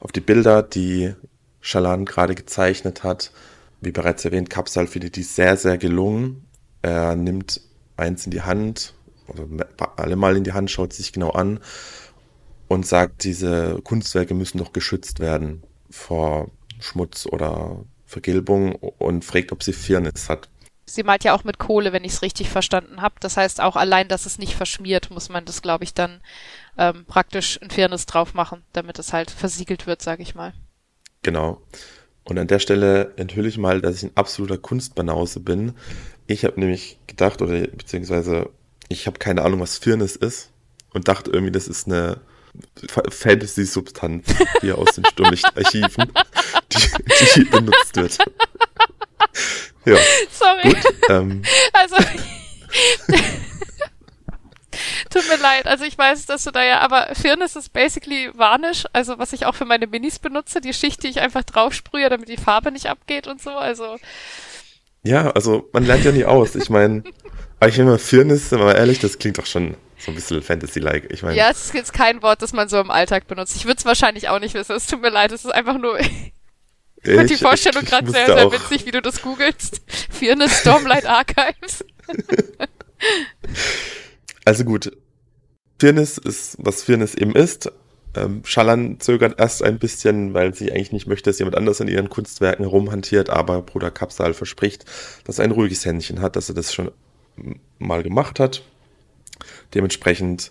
auf die Bilder, die Shalan gerade gezeichnet hat. Wie bereits erwähnt, Kapsal findet die sehr, sehr gelungen. Er nimmt eins in die Hand, also alle mal in die Hand, schaut sich genau an und sagt, diese Kunstwerke müssen doch geschützt werden vor Schmutz oder Vergilbung und fragt, ob sie Firnis hat. Sie malt ja auch mit Kohle, wenn ich es richtig verstanden habe. Das heißt, auch allein, dass es nicht verschmiert, muss man das, glaube ich, dann ähm, praktisch ein Fairness drauf machen, damit es halt versiegelt wird, sage ich mal. Genau. Und an der Stelle enthülle ich mal, dass ich ein absoluter Kunstbanause bin. Ich habe nämlich gedacht, oder beziehungsweise ich habe keine Ahnung, was Firnis ist und dachte irgendwie, das ist eine Fantasy-Substanz hier aus den Sturmlichtarchiven, (laughs) (laughs) die, die benutzt wird. Ja. Sorry. Gut, ähm. Also. (laughs) Tut mir leid, also ich weiß, dass du da ja, aber Firnis ist basically Varnish, also was ich auch für meine Minis benutze, die Schicht, die ich einfach draufsprühe, damit die Farbe nicht abgeht und so, also. Ja, also man lernt ja nie aus. Ich meine, aber ich finde mal Firnis, aber ehrlich, das klingt doch schon so ein bisschen Fantasy-like. Ich meine. Ja, es ist jetzt kein Wort, das man so im Alltag benutzt. Ich würde es wahrscheinlich auch nicht wissen. Es tut mir leid, es ist einfach nur ich fand die Vorstellung gerade sehr, sehr witzig, wie du das googelst. (laughs) Für eine Stormlight Archives. (laughs) also gut. Firnis ist, was Firnis eben ist. Ähm, Schallan zögert erst ein bisschen, weil sie eigentlich nicht möchte, dass jemand anders in ihren Kunstwerken herumhantiert, aber Bruder Kapsal verspricht, dass er ein ruhiges Händchen hat, dass er das schon mal gemacht hat. Dementsprechend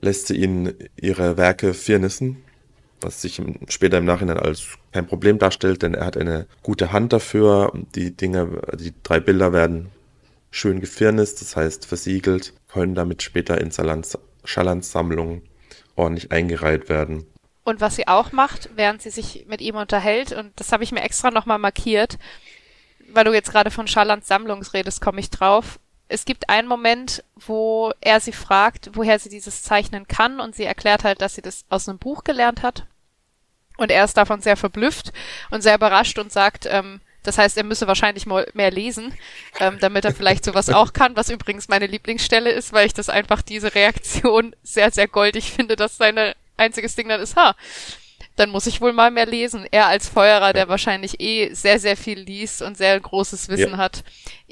lässt sie ihn ihre Werke firnissen was sich später im Nachhinein als kein Problem darstellt, denn er hat eine gute Hand dafür. Die Dinge, die drei Bilder werden schön gefirnist, das heißt versiegelt, können damit später in Schalans Sammlung ordentlich eingereiht werden. Und was sie auch macht, während sie sich mit ihm unterhält, und das habe ich mir extra nochmal markiert, weil du jetzt gerade von Schalans Sammlung redest, komme ich drauf. Es gibt einen Moment, wo er sie fragt, woher sie dieses Zeichnen kann, und sie erklärt halt, dass sie das aus einem Buch gelernt hat. Und er ist davon sehr verblüfft und sehr überrascht und sagt, ähm, das heißt, er müsse wahrscheinlich mal mehr lesen, ähm, damit er vielleicht sowas auch kann, was übrigens meine Lieblingsstelle ist, weil ich das einfach diese Reaktion sehr, sehr goldig finde, dass seine einziges Ding dann ist, ha, dann muss ich wohl mal mehr lesen. Er als Feuerer, der wahrscheinlich eh sehr, sehr viel liest und sehr großes Wissen ja. hat,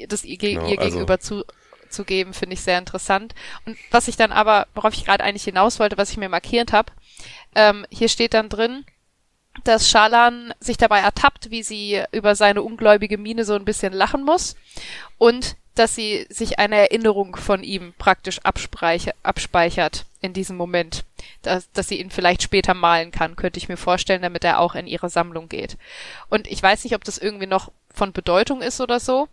das ihr, genau, ihr also gegenüber zu, zu geben, finde ich sehr interessant. Und was ich dann aber, worauf ich gerade eigentlich hinaus wollte, was ich mir markiert habe, ähm, hier steht dann drin, dass Schalan sich dabei ertappt, wie sie über seine ungläubige Miene so ein bisschen lachen muss und dass sie sich eine Erinnerung von ihm praktisch abspeichert in diesem Moment, dass, dass sie ihn vielleicht später malen kann, könnte ich mir vorstellen, damit er auch in ihre Sammlung geht. Und ich weiß nicht, ob das irgendwie noch von Bedeutung ist oder so,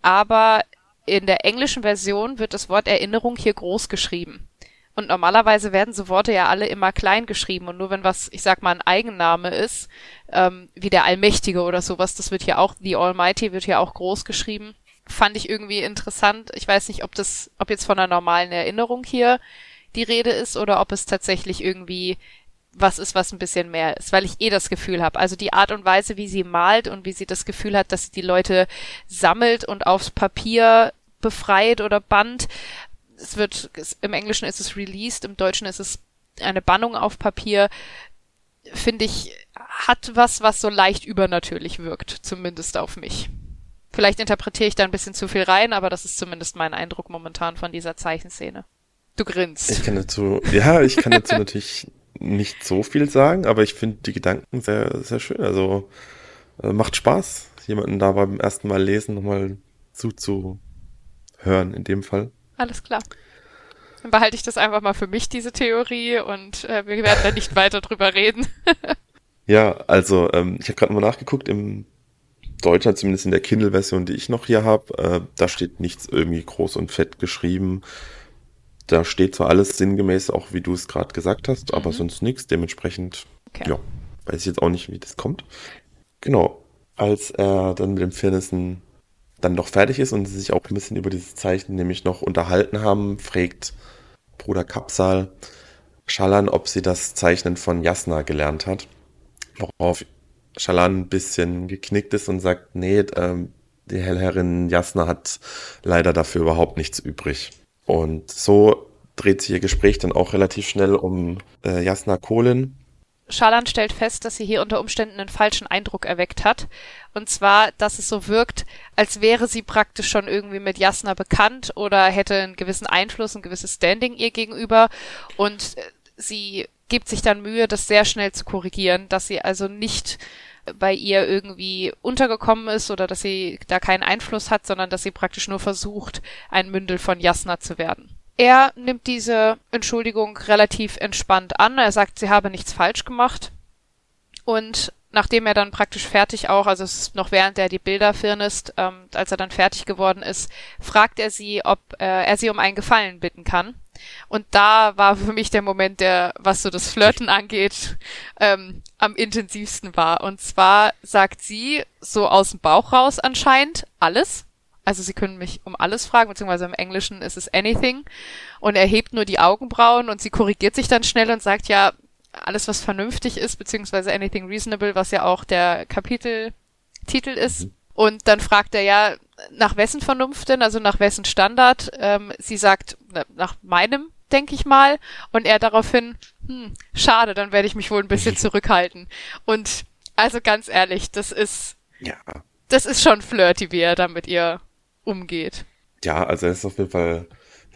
aber in der englischen Version wird das Wort Erinnerung hier groß geschrieben. Und normalerweise werden so Worte ja alle immer klein geschrieben und nur wenn was, ich sag mal, ein Eigenname ist, ähm, wie der Allmächtige oder sowas, das wird hier auch, The Almighty wird hier auch groß geschrieben. Fand ich irgendwie interessant. Ich weiß nicht, ob das, ob jetzt von einer normalen Erinnerung hier die Rede ist oder ob es tatsächlich irgendwie was ist, was ein bisschen mehr ist, weil ich eh das Gefühl habe. Also die Art und Weise, wie sie malt und wie sie das Gefühl hat, dass sie die Leute sammelt und aufs Papier befreit oder band, es wird, im Englischen ist es released, im Deutschen ist es eine Bannung auf Papier, finde ich, hat was, was so leicht übernatürlich wirkt, zumindest auf mich. Vielleicht interpretiere ich da ein bisschen zu viel rein, aber das ist zumindest mein Eindruck momentan von dieser Zeichenszene. Du grinst. Ich kann dazu, ja, ich kann dazu (laughs) natürlich nicht so viel sagen, aber ich finde die Gedanken sehr, sehr schön. Also äh, macht Spaß, jemanden da beim ersten Mal lesen nochmal zuzuhören in dem Fall. Alles klar. Dann behalte ich das einfach mal für mich, diese Theorie, und äh, wir werden da nicht weiter drüber reden. (laughs) ja, also ähm, ich habe gerade mal nachgeguckt, im Deutschen, zumindest in der Kindle-Version, die ich noch hier habe, äh, da steht nichts irgendwie groß und fett geschrieben. Da steht zwar alles sinngemäß, auch wie du es gerade gesagt hast, mhm. aber sonst nichts. Dementsprechend, okay. ja, weiß ich jetzt auch nicht, wie das kommt. Genau. Als er dann mit dem Firnissen dann doch fertig ist und sie sich auch ein bisschen über dieses Zeichen nämlich noch unterhalten haben, fragt Bruder Kapsal Schalan, ob sie das Zeichnen von Jasna gelernt hat. Worauf Schalan ein bisschen geknickt ist und sagt, nee, ähm, die Hellherrin Jasna hat leider dafür überhaupt nichts übrig. Und so dreht sich ihr Gespräch dann auch relativ schnell um äh, Jasna Kohlen, Schalan stellt fest, dass sie hier unter Umständen einen falschen Eindruck erweckt hat. Und zwar, dass es so wirkt, als wäre sie praktisch schon irgendwie mit Jasna bekannt oder hätte einen gewissen Einfluss, ein gewisses Standing ihr gegenüber. Und äh, sie gibt sich dann Mühe, das sehr schnell zu korrigieren, dass sie also nicht bei ihr irgendwie untergekommen ist oder dass sie da keinen Einfluss hat, sondern dass sie praktisch nur versucht, ein Mündel von Jasna zu werden. Er nimmt diese Entschuldigung relativ entspannt an. Er sagt, sie habe nichts falsch gemacht. Und nachdem er dann praktisch fertig auch, also es ist noch während er die Bilder firnist, ähm, als er dann fertig geworden ist, fragt er sie, ob äh, er sie um einen Gefallen bitten kann. Und da war für mich der Moment, der, was so das Flirten angeht, ähm, am intensivsten war. Und zwar sagt sie so aus dem Bauch raus anscheinend alles. Also sie können mich um alles fragen, beziehungsweise im Englischen ist es anything. Und er hebt nur die Augenbrauen und sie korrigiert sich dann schnell und sagt ja, alles was vernünftig ist, beziehungsweise anything reasonable, was ja auch der Kapiteltitel ist. Mhm. Und dann fragt er ja, nach wessen Vernunft denn, also nach wessen Standard? Ähm, sie sagt, nach meinem, denke ich mal. Und er daraufhin, hm, schade, dann werde ich mich wohl ein bisschen (laughs) zurückhalten. Und also ganz ehrlich, das ist, ja. das ist schon flirty, wie er da mit ihr umgeht. Ja, also er ist auf jeden Fall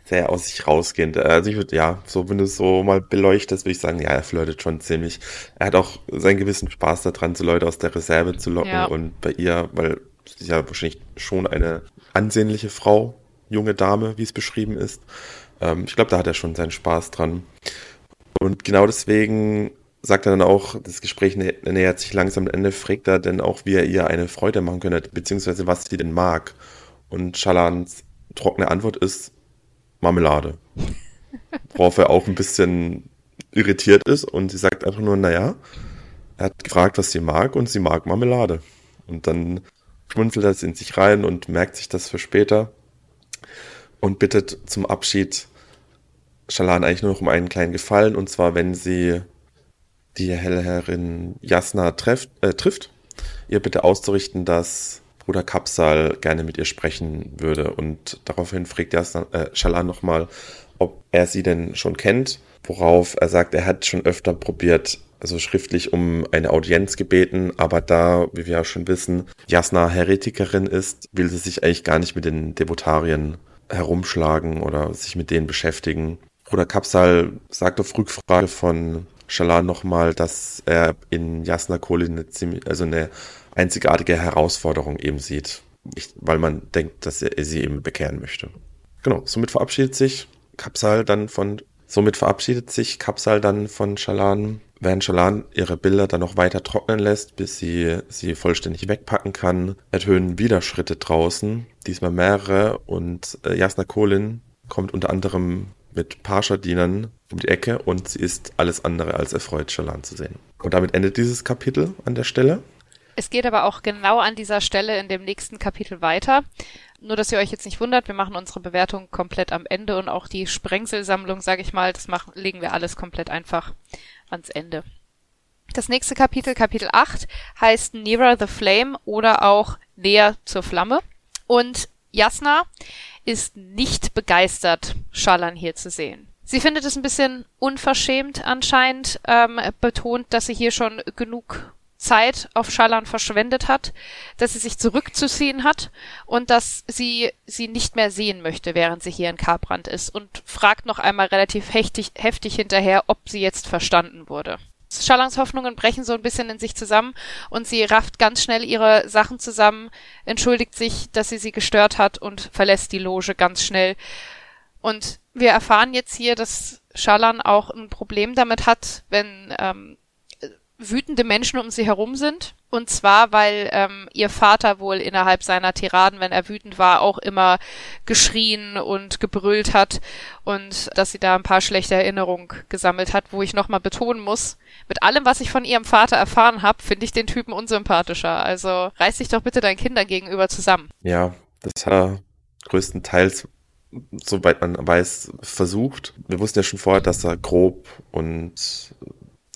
sehr aus sich rausgehend. Also ich würde, ja, so wenn du es so mal beleuchtest, würde ich sagen, ja, er flirtet schon ziemlich. Er hat auch seinen gewissen Spaß daran, so Leute aus der Reserve zu locken ja. und bei ihr, weil sie ist ja wahrscheinlich schon eine ansehnliche Frau, junge Dame, wie es beschrieben ist. Ähm, ich glaube, da hat er schon seinen Spaß dran. Und genau deswegen sagt er dann auch, das Gespräch nä nähert sich langsam am Ende, fragt er denn auch, wie er ihr eine Freude machen könnte, beziehungsweise was sie denn mag. Und Schalans trockene Antwort ist Marmelade. Worauf er auch ein bisschen irritiert ist und sie sagt einfach nur, naja, er hat gefragt, was sie mag und sie mag Marmelade. Und dann schmunzelt er es in sich rein und merkt sich das für später und bittet zum Abschied Shalan eigentlich nur noch um einen kleinen Gefallen und zwar, wenn sie die Hellherrin Jasna trefft, äh, trifft, ihr bitte auszurichten, dass Bruder Kapsal gerne mit ihr sprechen würde. Und daraufhin fragt Jasna, äh, Shalan nochmal, ob er sie denn schon kennt, worauf er sagt, er hat schon öfter probiert, also schriftlich um eine Audienz gebeten, aber da, wie wir ja schon wissen, Jasna Heretikerin ist, will sie sich eigentlich gar nicht mit den Devotarien herumschlagen oder sich mit denen beschäftigen. Bruder Kapsal sagt auf Rückfrage von Shalan nochmal, dass er in Jasna Kohli eine ziemlich, also eine einzigartige Herausforderung eben sieht, weil man denkt, dass er sie eben bekehren möchte. Genau, somit verabschiedet sich Kapsal dann von, somit verabschiedet sich Kapsal dann von Shalan, während Shalan ihre Bilder dann noch weiter trocknen lässt, bis sie sie vollständig wegpacken kann, ertönen wieder Schritte draußen, diesmal mehrere und äh, Jasna Kolin kommt unter anderem mit Pascha-Dienern um die Ecke und sie ist alles andere als erfreut, Shalan zu sehen. Und damit endet dieses Kapitel an der Stelle. Es geht aber auch genau an dieser Stelle in dem nächsten Kapitel weiter. Nur, dass ihr euch jetzt nicht wundert, wir machen unsere Bewertung komplett am Ende und auch die Sprengselsammlung, sage ich mal, das machen, legen wir alles komplett einfach ans Ende. Das nächste Kapitel, Kapitel 8, heißt Nearer the Flame oder auch Näher zur Flamme. Und Jasna ist nicht begeistert, Shalan hier zu sehen. Sie findet es ein bisschen unverschämt anscheinend, ähm, betont, dass sie hier schon genug Zeit auf Schallan verschwendet hat, dass sie sich zurückzuziehen hat und dass sie sie nicht mehr sehen möchte, während sie hier in Karbrand ist und fragt noch einmal relativ heftig, heftig hinterher, ob sie jetzt verstanden wurde. Schallans Hoffnungen brechen so ein bisschen in sich zusammen und sie rafft ganz schnell ihre Sachen zusammen, entschuldigt sich, dass sie sie gestört hat und verlässt die Loge ganz schnell. Und wir erfahren jetzt hier, dass Schallan auch ein Problem damit hat, wenn ähm, wütende Menschen um sie herum sind. Und zwar, weil ähm, ihr Vater wohl innerhalb seiner Tiraden, wenn er wütend war, auch immer geschrien und gebrüllt hat und dass sie da ein paar schlechte Erinnerungen gesammelt hat, wo ich nochmal betonen muss, mit allem, was ich von ihrem Vater erfahren habe, finde ich den Typen unsympathischer. Also reiß dich doch bitte deinen Kindern gegenüber zusammen. Ja, das hat er größtenteils soweit man weiß, versucht. Wir wussten ja schon vorher, dass er grob und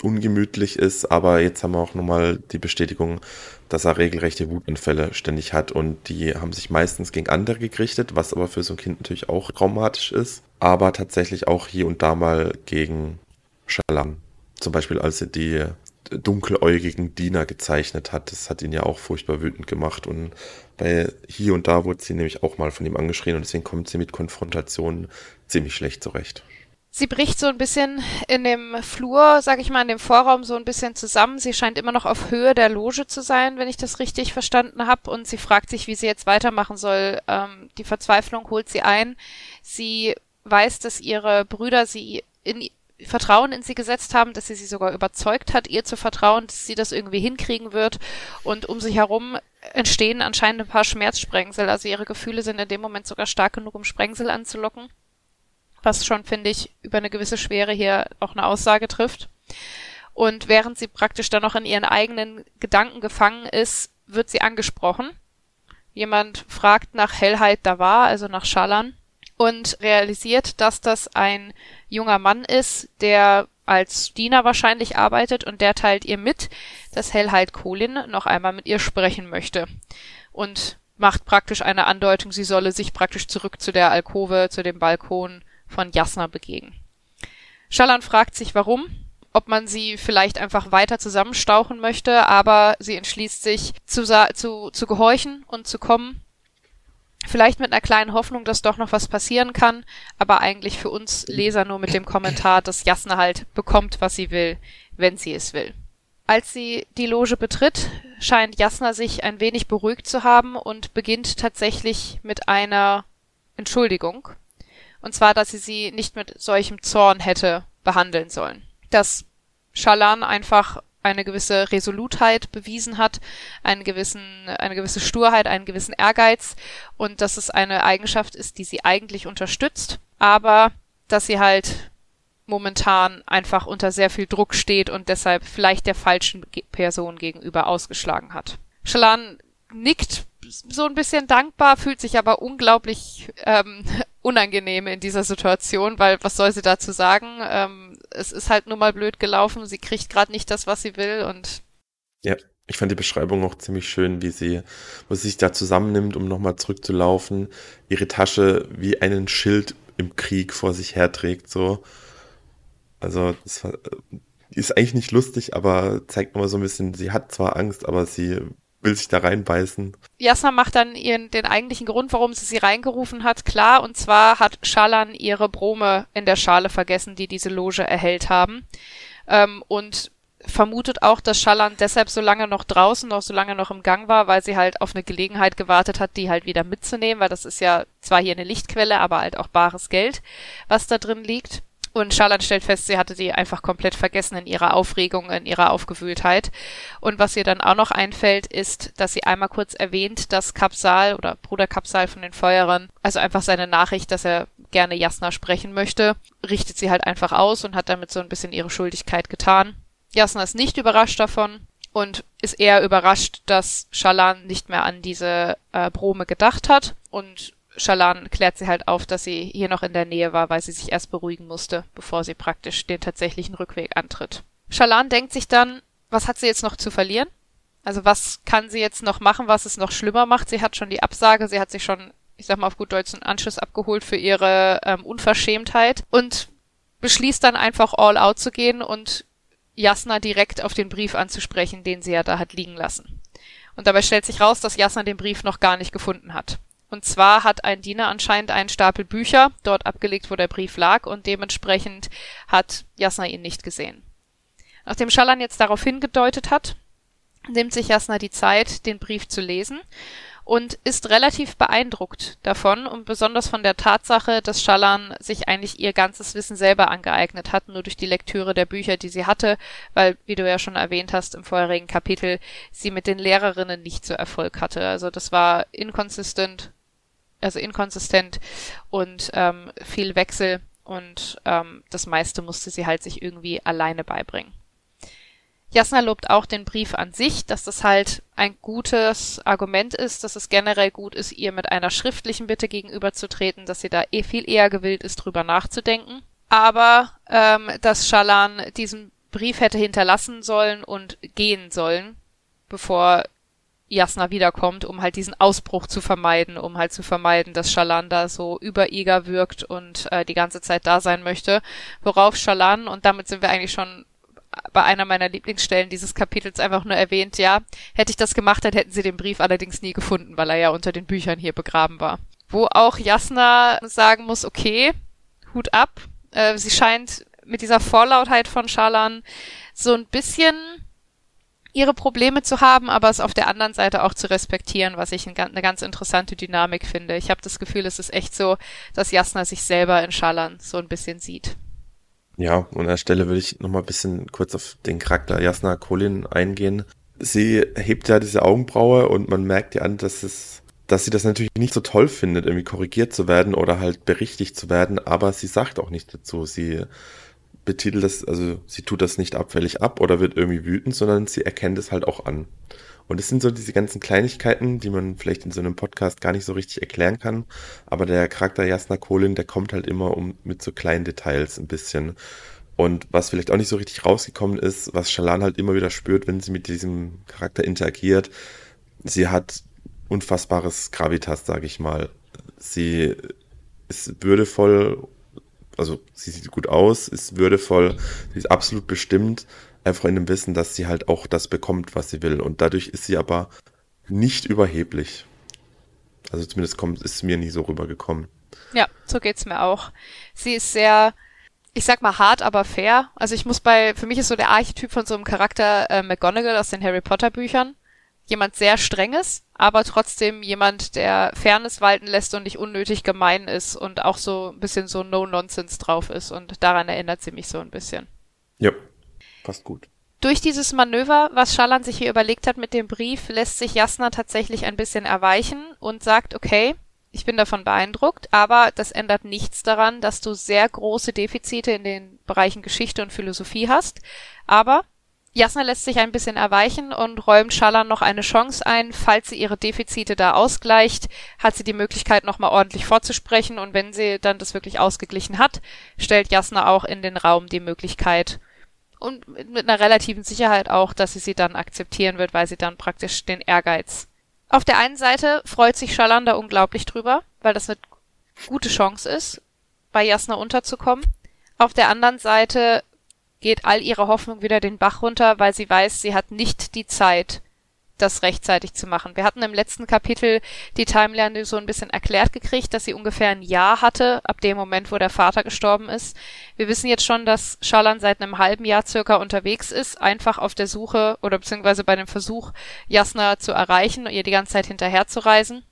ungemütlich ist, aber jetzt haben wir auch nochmal die Bestätigung, dass er regelrechte Wutanfälle ständig hat und die haben sich meistens gegen andere gerichtet, was aber für so ein Kind natürlich auch traumatisch ist, aber tatsächlich auch hier und da mal gegen Schalan. Zum Beispiel als sie die dunkeläugigen Diener gezeichnet hat. Das hat ihn ja auch furchtbar wütend gemacht und bei hier und da wurde sie nämlich auch mal von ihm angeschrien und deswegen kommt sie mit Konfrontationen ziemlich schlecht zurecht. Sie bricht so ein bisschen in dem Flur, sag ich mal, in dem Vorraum so ein bisschen zusammen. Sie scheint immer noch auf Höhe der Loge zu sein, wenn ich das richtig verstanden habe. Und sie fragt sich, wie sie jetzt weitermachen soll. Ähm, die Verzweiflung holt sie ein. Sie weiß, dass ihre Brüder sie in Vertrauen in sie gesetzt haben, dass sie sie sogar überzeugt hat, ihr zu vertrauen, dass sie das irgendwie hinkriegen wird. Und um sich herum entstehen anscheinend ein paar Schmerzsprengsel. Also ihre Gefühle sind in dem Moment sogar stark genug, um Sprengsel anzulocken was schon, finde ich, über eine gewisse Schwere hier auch eine Aussage trifft. Und während sie praktisch dann noch in ihren eigenen Gedanken gefangen ist, wird sie angesprochen. Jemand fragt nach Hellheit Davar, also nach Schallan, und realisiert, dass das ein junger Mann ist, der als Diener wahrscheinlich arbeitet und der teilt ihr mit, dass Hellheit Colin noch einmal mit ihr sprechen möchte. Und macht praktisch eine Andeutung, sie solle sich praktisch zurück zu der Alkove, zu dem Balkon von Jasna begegnen. Schallan fragt sich warum, ob man sie vielleicht einfach weiter zusammenstauchen möchte, aber sie entschließt sich zu, zu, zu gehorchen und zu kommen. Vielleicht mit einer kleinen Hoffnung, dass doch noch was passieren kann, aber eigentlich für uns Leser nur mit dem Kommentar, dass Jasna halt bekommt, was sie will, wenn sie es will. Als sie die Loge betritt, scheint Jasna sich ein wenig beruhigt zu haben und beginnt tatsächlich mit einer Entschuldigung, und zwar, dass sie sie nicht mit solchem Zorn hätte behandeln sollen. Dass Schalan einfach eine gewisse Resolutheit bewiesen hat, einen gewissen, eine gewisse Sturheit, einen gewissen Ehrgeiz und dass es eine Eigenschaft ist, die sie eigentlich unterstützt, aber dass sie halt momentan einfach unter sehr viel Druck steht und deshalb vielleicht der falschen Person gegenüber ausgeschlagen hat. Shalan nickt so ein bisschen dankbar, fühlt sich aber unglaublich ähm, unangenehm in dieser Situation, weil was soll sie dazu sagen? Ähm, es ist halt nur mal blöd gelaufen, sie kriegt gerade nicht das, was sie will und ja, ich fand die Beschreibung auch ziemlich schön, wie sie, wo sie sich da zusammennimmt, um nochmal zurückzulaufen, ihre Tasche wie einen Schild im Krieg vor sich herträgt, so. Also, das war, ist eigentlich nicht lustig, aber zeigt nochmal so ein bisschen, sie hat zwar Angst, aber sie will sich da reinbeißen. Jasna macht dann ihren, den eigentlichen Grund, warum sie sie reingerufen hat, klar. Und zwar hat Schalan ihre Brome in der Schale vergessen, die diese Loge erhellt haben. Ähm, und vermutet auch, dass Schalan deshalb so lange noch draußen, noch so lange noch im Gang war, weil sie halt auf eine Gelegenheit gewartet hat, die halt wieder mitzunehmen, weil das ist ja zwar hier eine Lichtquelle, aber halt auch bares Geld, was da drin liegt. Und Charlotte stellt fest, sie hatte die einfach komplett vergessen in ihrer Aufregung, in ihrer Aufgewühltheit. Und was ihr dann auch noch einfällt, ist, dass sie einmal kurz erwähnt, dass Kapsal oder Bruder Kapsal von den Feuerern, also einfach seine Nachricht, dass er gerne Jasna sprechen möchte, richtet sie halt einfach aus und hat damit so ein bisschen ihre Schuldigkeit getan. Jasna ist nicht überrascht davon und ist eher überrascht, dass Shalan nicht mehr an diese äh, Brome gedacht hat und Shalan klärt sie halt auf, dass sie hier noch in der Nähe war, weil sie sich erst beruhigen musste, bevor sie praktisch den tatsächlichen Rückweg antritt. Shalan denkt sich dann, was hat sie jetzt noch zu verlieren? Also was kann sie jetzt noch machen, was es noch schlimmer macht? Sie hat schon die Absage, sie hat sich schon, ich sag mal auf gut Deutsch, einen Anschluss abgeholt für ihre ähm, Unverschämtheit und beschließt dann einfach all out zu gehen und Jasna direkt auf den Brief anzusprechen, den sie ja da hat liegen lassen. Und dabei stellt sich raus, dass Jasna den Brief noch gar nicht gefunden hat. Und zwar hat ein Diener anscheinend einen Stapel Bücher dort abgelegt, wo der Brief lag, und dementsprechend hat Jasna ihn nicht gesehen. Nachdem Schallan jetzt darauf hingedeutet hat, nimmt sich Jasna die Zeit, den Brief zu lesen und ist relativ beeindruckt davon und besonders von der Tatsache, dass Schallan sich eigentlich ihr ganzes Wissen selber angeeignet hat, nur durch die Lektüre der Bücher, die sie hatte, weil, wie du ja schon erwähnt hast im vorherigen Kapitel, sie mit den Lehrerinnen nicht so Erfolg hatte. Also das war inkonsistent also inkonsistent und ähm, viel Wechsel und ähm, das meiste musste sie halt sich irgendwie alleine beibringen. Jasna lobt auch den Brief an sich, dass das halt ein gutes Argument ist, dass es generell gut ist, ihr mit einer schriftlichen Bitte gegenüberzutreten, dass sie da eh viel eher gewillt ist, drüber nachzudenken. Aber ähm, dass Shalan diesen Brief hätte hinterlassen sollen und gehen sollen, bevor Jasna wiederkommt, um halt diesen Ausbruch zu vermeiden, um halt zu vermeiden, dass Shalan da so übereger wirkt und äh, die ganze Zeit da sein möchte. Worauf Shalan, und damit sind wir eigentlich schon bei einer meiner Lieblingsstellen dieses Kapitels einfach nur erwähnt, ja, hätte ich das gemacht, dann hätten sie den Brief allerdings nie gefunden, weil er ja unter den Büchern hier begraben war. Wo auch Jasna sagen muss, okay, Hut ab. Äh, sie scheint mit dieser Vorlautheit von Schalan so ein bisschen ihre Probleme zu haben, aber es auf der anderen Seite auch zu respektieren, was ich eine ganz interessante Dynamik finde. Ich habe das Gefühl, es ist echt so, dass Jasna sich selber in Schalan so ein bisschen sieht. Ja, und an der Stelle würde ich nochmal ein bisschen kurz auf den Charakter Jasna Kolin eingehen. Sie hebt ja diese Augenbraue und man merkt ihr an, dass es, dass sie das natürlich nicht so toll findet, irgendwie korrigiert zu werden oder halt berichtigt zu werden, aber sie sagt auch nicht dazu. Sie betitelt das, also sie tut das nicht abfällig ab oder wird irgendwie wütend, sondern sie erkennt es halt auch an. Und es sind so diese ganzen Kleinigkeiten, die man vielleicht in so einem Podcast gar nicht so richtig erklären kann. Aber der Charakter Jasna Kolin, der kommt halt immer um mit so kleinen Details ein bisschen. Und was vielleicht auch nicht so richtig rausgekommen ist, was Shalan halt immer wieder spürt, wenn sie mit diesem Charakter interagiert, sie hat unfassbares Gravitas, sage ich mal. Sie ist würdevoll, also sie sieht gut aus, ist würdevoll, sie ist absolut bestimmt einfach in dem Wissen, dass sie halt auch das bekommt, was sie will. Und dadurch ist sie aber nicht überheblich. Also zumindest kommt, ist es mir nie so rübergekommen. Ja, so geht's mir auch. Sie ist sehr, ich sag mal hart, aber fair. Also ich muss bei, für mich ist so der Archetyp von so einem Charakter äh, McGonagall aus den Harry Potter Büchern. Jemand sehr strenges, aber trotzdem jemand, der Fairness walten lässt und nicht unnötig gemein ist und auch so ein bisschen so No-Nonsense drauf ist. Und daran erinnert sie mich so ein bisschen. Ja, passt gut. Durch dieses Manöver, was Schallan sich hier überlegt hat mit dem Brief, lässt sich Jasna tatsächlich ein bisschen erweichen und sagt, okay, ich bin davon beeindruckt, aber das ändert nichts daran, dass du sehr große Defizite in den Bereichen Geschichte und Philosophie hast. Aber Jasna lässt sich ein bisschen erweichen und räumt Schallan noch eine Chance ein. Falls sie ihre Defizite da ausgleicht, hat sie die Möglichkeit, nochmal ordentlich vorzusprechen. Und wenn sie dann das wirklich ausgeglichen hat, stellt Jasna auch in den Raum die Möglichkeit, und mit einer relativen Sicherheit auch, dass sie sie dann akzeptieren wird, weil sie dann praktisch den Ehrgeiz. Auf der einen Seite freut sich Schalanda unglaublich drüber, weil das eine gute Chance ist, bei Jasna unterzukommen. Auf der anderen Seite geht all ihre Hoffnung wieder den Bach runter, weil sie weiß, sie hat nicht die Zeit, das rechtzeitig zu machen. Wir hatten im letzten Kapitel die Timeline so ein bisschen erklärt gekriegt, dass sie ungefähr ein Jahr hatte, ab dem Moment, wo der Vater gestorben ist. Wir wissen jetzt schon, dass Schalan seit einem halben Jahr circa unterwegs ist, einfach auf der Suche oder beziehungsweise bei dem Versuch, Jasna zu erreichen und ihr die ganze Zeit hinterher zu reisen.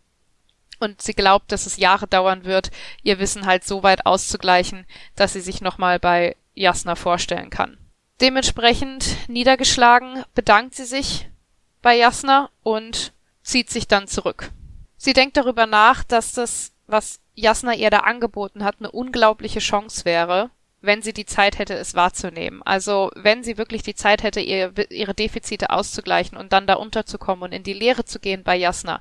Und sie glaubt, dass es Jahre dauern wird, ihr Wissen halt so weit auszugleichen, dass sie sich nochmal bei Jasna vorstellen kann. Dementsprechend niedergeschlagen bedankt sie sich bei Jasna und zieht sich dann zurück. Sie denkt darüber nach, dass das, was Jasna ihr da angeboten hat, eine unglaubliche Chance wäre, wenn sie die Zeit hätte, es wahrzunehmen. Also wenn sie wirklich die Zeit hätte, ihr, ihre Defizite auszugleichen und dann da unterzukommen und in die Lehre zu gehen bei Jasna,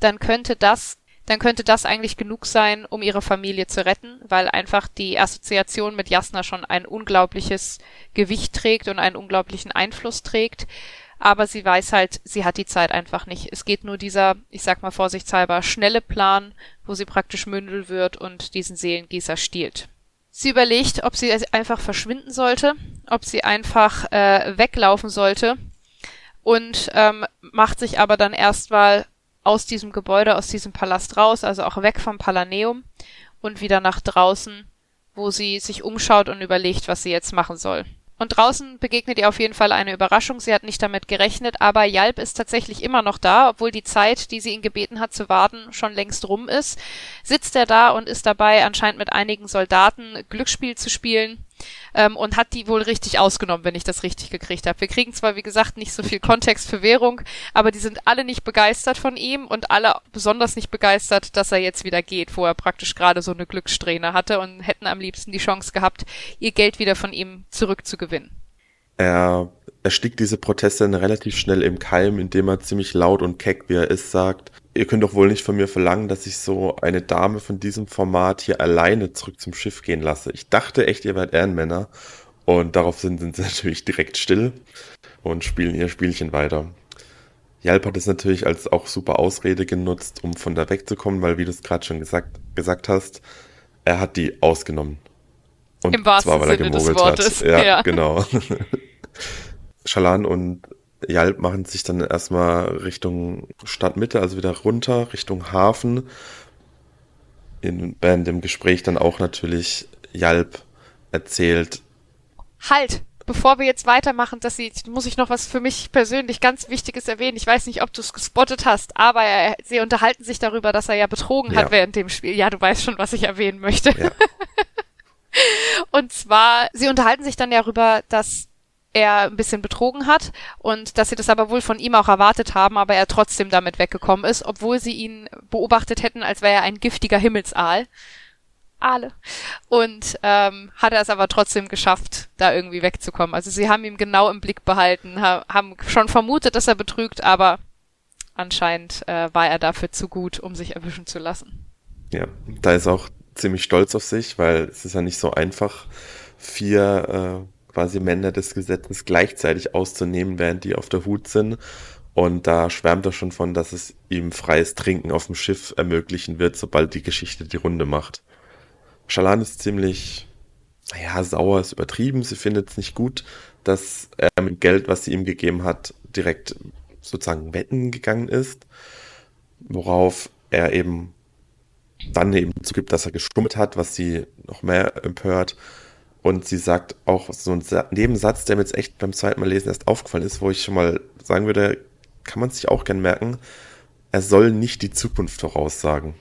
dann könnte das dann könnte das eigentlich genug sein, um ihre Familie zu retten, weil einfach die Assoziation mit Jasna schon ein unglaubliches Gewicht trägt und einen unglaublichen Einfluss trägt aber sie weiß halt, sie hat die Zeit einfach nicht. Es geht nur dieser, ich sag mal vorsichtshalber, schnelle Plan, wo sie praktisch Mündel wird und diesen Seelengießer stiehlt. Sie überlegt, ob sie einfach verschwinden sollte, ob sie einfach äh, weglaufen sollte und ähm, macht sich aber dann erstmal aus diesem Gebäude, aus diesem Palast raus, also auch weg vom Palaneum und wieder nach draußen, wo sie sich umschaut und überlegt, was sie jetzt machen soll. Und draußen begegnet ihr auf jeden Fall eine Überraschung. Sie hat nicht damit gerechnet, aber Jalp ist tatsächlich immer noch da, obwohl die Zeit, die sie ihn gebeten hat zu warten, schon längst rum ist. Sitzt er da und ist dabei, anscheinend mit einigen Soldaten Glücksspiel zu spielen ähm, und hat die wohl richtig ausgenommen, wenn ich das richtig gekriegt habe. Wir kriegen zwar, wie gesagt, nicht so viel Kontext für Währung, aber die sind alle nicht begeistert von ihm und alle besonders nicht begeistert, dass er jetzt wieder geht, wo er praktisch gerade so eine Glückssträhne hatte und hätten am liebsten die Chance gehabt, ihr Geld wieder von ihm zurückzugewinnen. Er erstickt diese Proteste dann relativ schnell im Keim, indem er ziemlich laut und keck, wie er ist, sagt, ihr könnt doch wohl nicht von mir verlangen, dass ich so eine Dame von diesem Format hier alleine zurück zum Schiff gehen lasse. Ich dachte echt, ihr werdet Ehrenmänner. Und darauf sind, sind sie (laughs) natürlich direkt still und spielen ihr Spielchen weiter. Jalp hat es natürlich als auch super Ausrede genutzt, um von da wegzukommen, weil, wie du es gerade schon gesagt, gesagt hast, er hat die ausgenommen. Und Im wahrsten zwar, weil er Sinne Wortes. Hat. Ja, ja, genau. (laughs) Schalan und Jalp machen sich dann erstmal Richtung Stadtmitte, also wieder runter, Richtung Hafen. In, während dem Gespräch dann auch natürlich Jalp erzählt. Halt! Bevor wir jetzt weitermachen, dass sie, muss ich noch was für mich persönlich ganz Wichtiges erwähnen. Ich weiß nicht, ob du es gespottet hast, aber er, sie unterhalten sich darüber, dass er ja betrogen ja. hat während dem Spiel. Ja, du weißt schon, was ich erwähnen möchte. Ja. (laughs) Und zwar, sie unterhalten sich dann ja darüber, dass er ein bisschen betrogen hat und dass sie das aber wohl von ihm auch erwartet haben, aber er trotzdem damit weggekommen ist, obwohl sie ihn beobachtet hätten, als wäre er ein giftiger Himmelsaal. Aale. Und ähm, hat er es aber trotzdem geschafft, da irgendwie wegzukommen. Also sie haben ihn genau im Blick behalten, ha haben schon vermutet, dass er betrügt, aber anscheinend äh, war er dafür zu gut, um sich erwischen zu lassen. Ja, da ist auch ziemlich stolz auf sich, weil es ist ja nicht so einfach, vier äh, quasi Männer des Gesetzes gleichzeitig auszunehmen, während die auf der Hut sind. Und da schwärmt er schon von, dass es ihm freies Trinken auf dem Schiff ermöglichen wird, sobald die Geschichte die Runde macht. Shalan ist ziemlich, naja, sauer ist übertrieben. Sie findet es nicht gut, dass er mit Geld, was sie ihm gegeben hat, direkt sozusagen wetten gegangen ist. Worauf er eben dann eben zugibt, dass er gestummt hat, was sie noch mehr empört. Und sie sagt auch so ein Nebensatz, der mir jetzt echt beim zweiten Mal lesen erst aufgefallen ist, wo ich schon mal sagen würde, kann man sich auch gern merken, er soll nicht die Zukunft voraussagen.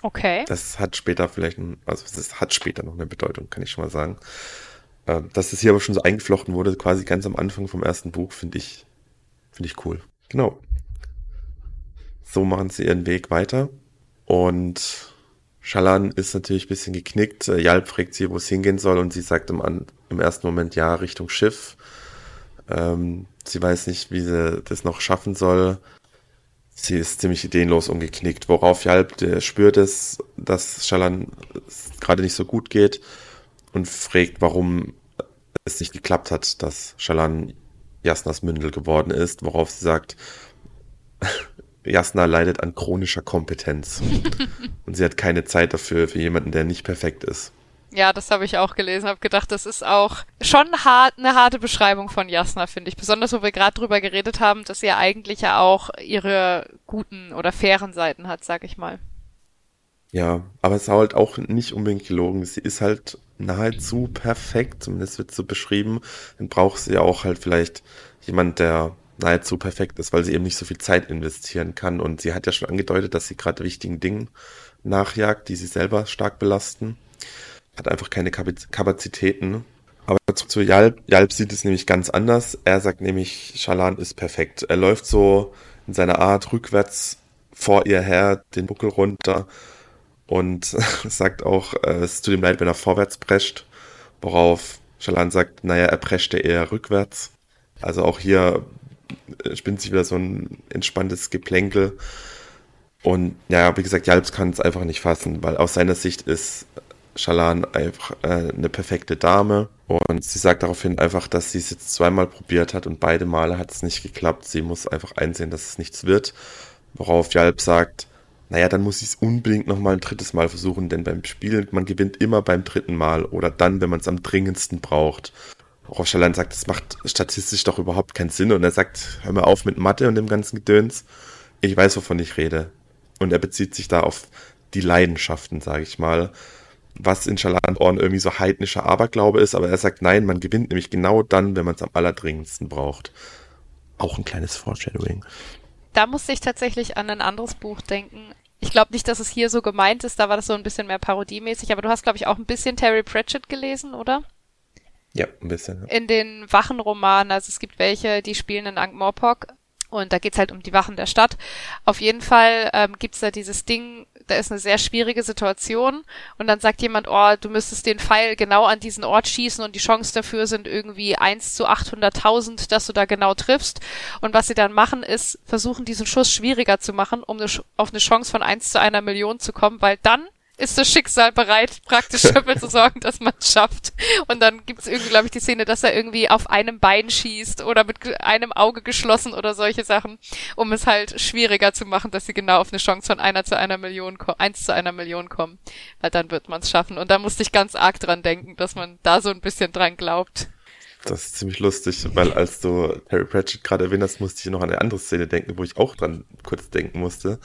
Okay. Das hat später vielleicht, also es hat später noch eine Bedeutung, kann ich schon mal sagen. Ähm, dass es hier aber schon so eingeflochten wurde, quasi ganz am Anfang vom ersten Buch, finde ich, finde ich cool. Genau. So machen sie ihren Weg weiter und Schalan ist natürlich ein bisschen geknickt. Äh, Jalp fragt sie, wo es hingehen soll und sie sagt im, im ersten Moment ja, Richtung Schiff. Ähm, sie weiß nicht, wie sie das noch schaffen soll. Sie ist ziemlich ideenlos umgeknickt, worauf Jalp der spürt es, dass Schalan gerade nicht so gut geht und fragt, warum es nicht geklappt hat, dass Schalan Jasnas Mündel geworden ist, worauf sie sagt, Jasna leidet an chronischer Kompetenz. (laughs) und sie hat keine Zeit dafür, für jemanden, der nicht perfekt ist. Ja, das habe ich auch gelesen, habe gedacht, das ist auch schon hart, eine harte Beschreibung von Jasna, finde ich. Besonders, wo wir gerade drüber geredet haben, dass sie ja eigentlich ja auch ihre guten oder fairen Seiten hat, sag ich mal. Ja, aber es ist halt auch nicht unbedingt gelogen. Sie ist halt nahezu perfekt, zumindest wird so beschrieben. Dann braucht sie ja auch halt vielleicht jemand, der nahezu perfekt ist, weil sie eben nicht so viel Zeit investieren kann. Und sie hat ja schon angedeutet, dass sie gerade wichtigen Dingen nachjagt, die sie selber stark belasten. Hat einfach keine Kapazitäten. Aber zu Jalb. Jalb sieht es nämlich ganz anders. Er sagt nämlich, Shalan ist perfekt. Er läuft so in seiner Art rückwärts vor ihr her, den Buckel runter und (laughs) sagt auch, äh, es tut ihm leid, wenn er vorwärts prescht. Worauf Shalan sagt, naja, er preschte eher rückwärts. Also auch hier spinnt sich wieder so ein entspanntes Geplänkel. Und ja, wie gesagt, Jalps kann es einfach nicht fassen, weil aus seiner Sicht ist Shalan einfach äh, eine perfekte Dame. Und sie sagt daraufhin einfach, dass sie es jetzt zweimal probiert hat und beide Male hat es nicht geklappt. Sie muss einfach einsehen, dass es nichts wird. Worauf Jalp sagt, naja, dann muss ich es unbedingt nochmal ein drittes Mal versuchen, denn beim Spielen, man gewinnt immer beim dritten Mal oder dann, wenn man es am dringendsten braucht. Rochalan sagt, das macht statistisch doch überhaupt keinen Sinn. Und er sagt, hör mal auf mit Mathe und dem ganzen Gedöns. Ich weiß, wovon ich rede. Und er bezieht sich da auf die Leidenschaften, sage ich mal. Was in Schalan Ohren irgendwie so heidnischer Aberglaube ist, aber er sagt, nein, man gewinnt nämlich genau dann, wenn man es am allerdringendsten braucht. Auch ein kleines Foreshadowing. Da musste ich tatsächlich an ein anderes Buch denken. Ich glaube nicht, dass es hier so gemeint ist, da war das so ein bisschen mehr parodiemäßig, aber du hast, glaube ich, auch ein bisschen Terry Pratchett gelesen, oder? Ja, ein bisschen. Ja. In den Wachenromanen, also es gibt welche, die spielen in Ankh-Morpork und da geht's halt um die Wachen der Stadt. Auf jeden Fall ähm, gibt's da dieses Ding, da ist eine sehr schwierige Situation und dann sagt jemand, oh, du müsstest den Pfeil genau an diesen Ort schießen und die Chance dafür sind irgendwie eins zu 800.000, dass du da genau triffst. Und was sie dann machen, ist versuchen, diesen Schuss schwieriger zu machen, um auf eine Chance von eins zu einer Million zu kommen, weil dann ist das Schicksal bereit, praktisch (laughs) dafür zu sorgen, dass man es schafft. Und dann gibt es irgendwie, glaube ich, die Szene, dass er irgendwie auf einem Bein schießt oder mit einem Auge geschlossen oder solche Sachen, um es halt schwieriger zu machen, dass sie genau auf eine Chance von einer zu einer Million, eins zu einer Million kommen. Weil dann wird man es schaffen. Und da musste ich ganz arg dran denken, dass man da so ein bisschen dran glaubt. Das ist ziemlich lustig, weil als du Terry Pratchett gerade erwähnt hast, musste ich noch an eine andere Szene denken, wo ich auch dran kurz denken musste.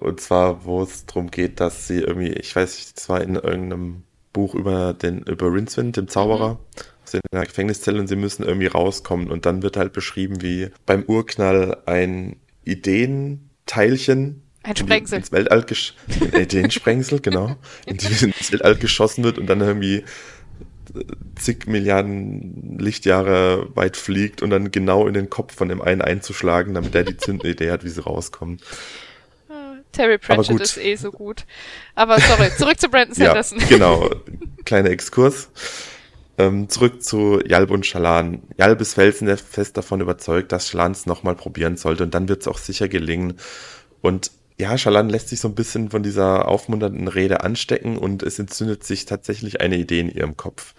Und zwar, wo es darum geht, dass sie irgendwie, ich weiß nicht, es war in irgendeinem Buch über den, über Rincewind, dem Zauberer, mhm. sind in einer Gefängniszelle und sie müssen irgendwie rauskommen. Und dann wird halt beschrieben, wie beim Urknall ein Ideenteilchen ein Sprengsel. ins Weltall gesch äh, Ideensprengsel, genau, (laughs) in die, ins Weltall geschossen wird und dann irgendwie zig Milliarden Lichtjahre weit fliegt und dann genau in den Kopf von dem einen einzuschlagen, damit er die Zündidee hat, wie sie rauskommen. Terry Pratchett ist eh so gut. Aber sorry, zurück zu Brandon (laughs) Sanderson. Ja, (laughs) genau, kleiner Exkurs. Ähm, zurück zu Jalb und Schalan. Jalb ist felsenfest davon überzeugt, dass Schalan es nochmal probieren sollte und dann wird es auch sicher gelingen. Und ja, Schalan lässt sich so ein bisschen von dieser aufmunternden Rede anstecken und es entzündet sich tatsächlich eine Idee in ihrem Kopf,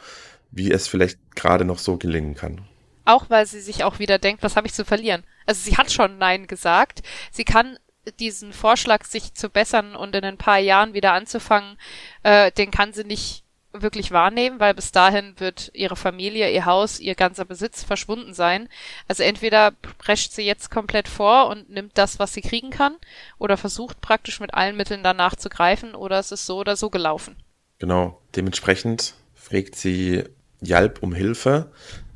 wie es vielleicht gerade noch so gelingen kann. Auch weil sie sich auch wieder denkt, was habe ich zu verlieren? Also sie hat schon Nein gesagt. Sie kann diesen Vorschlag, sich zu bessern und in ein paar Jahren wieder anzufangen, äh, den kann sie nicht wirklich wahrnehmen, weil bis dahin wird ihre Familie, ihr Haus, ihr ganzer Besitz verschwunden sein. Also entweder prescht sie jetzt komplett vor und nimmt das, was sie kriegen kann, oder versucht praktisch mit allen Mitteln danach zu greifen, oder es ist so oder so gelaufen. Genau. Dementsprechend fragt sie Jalp um Hilfe,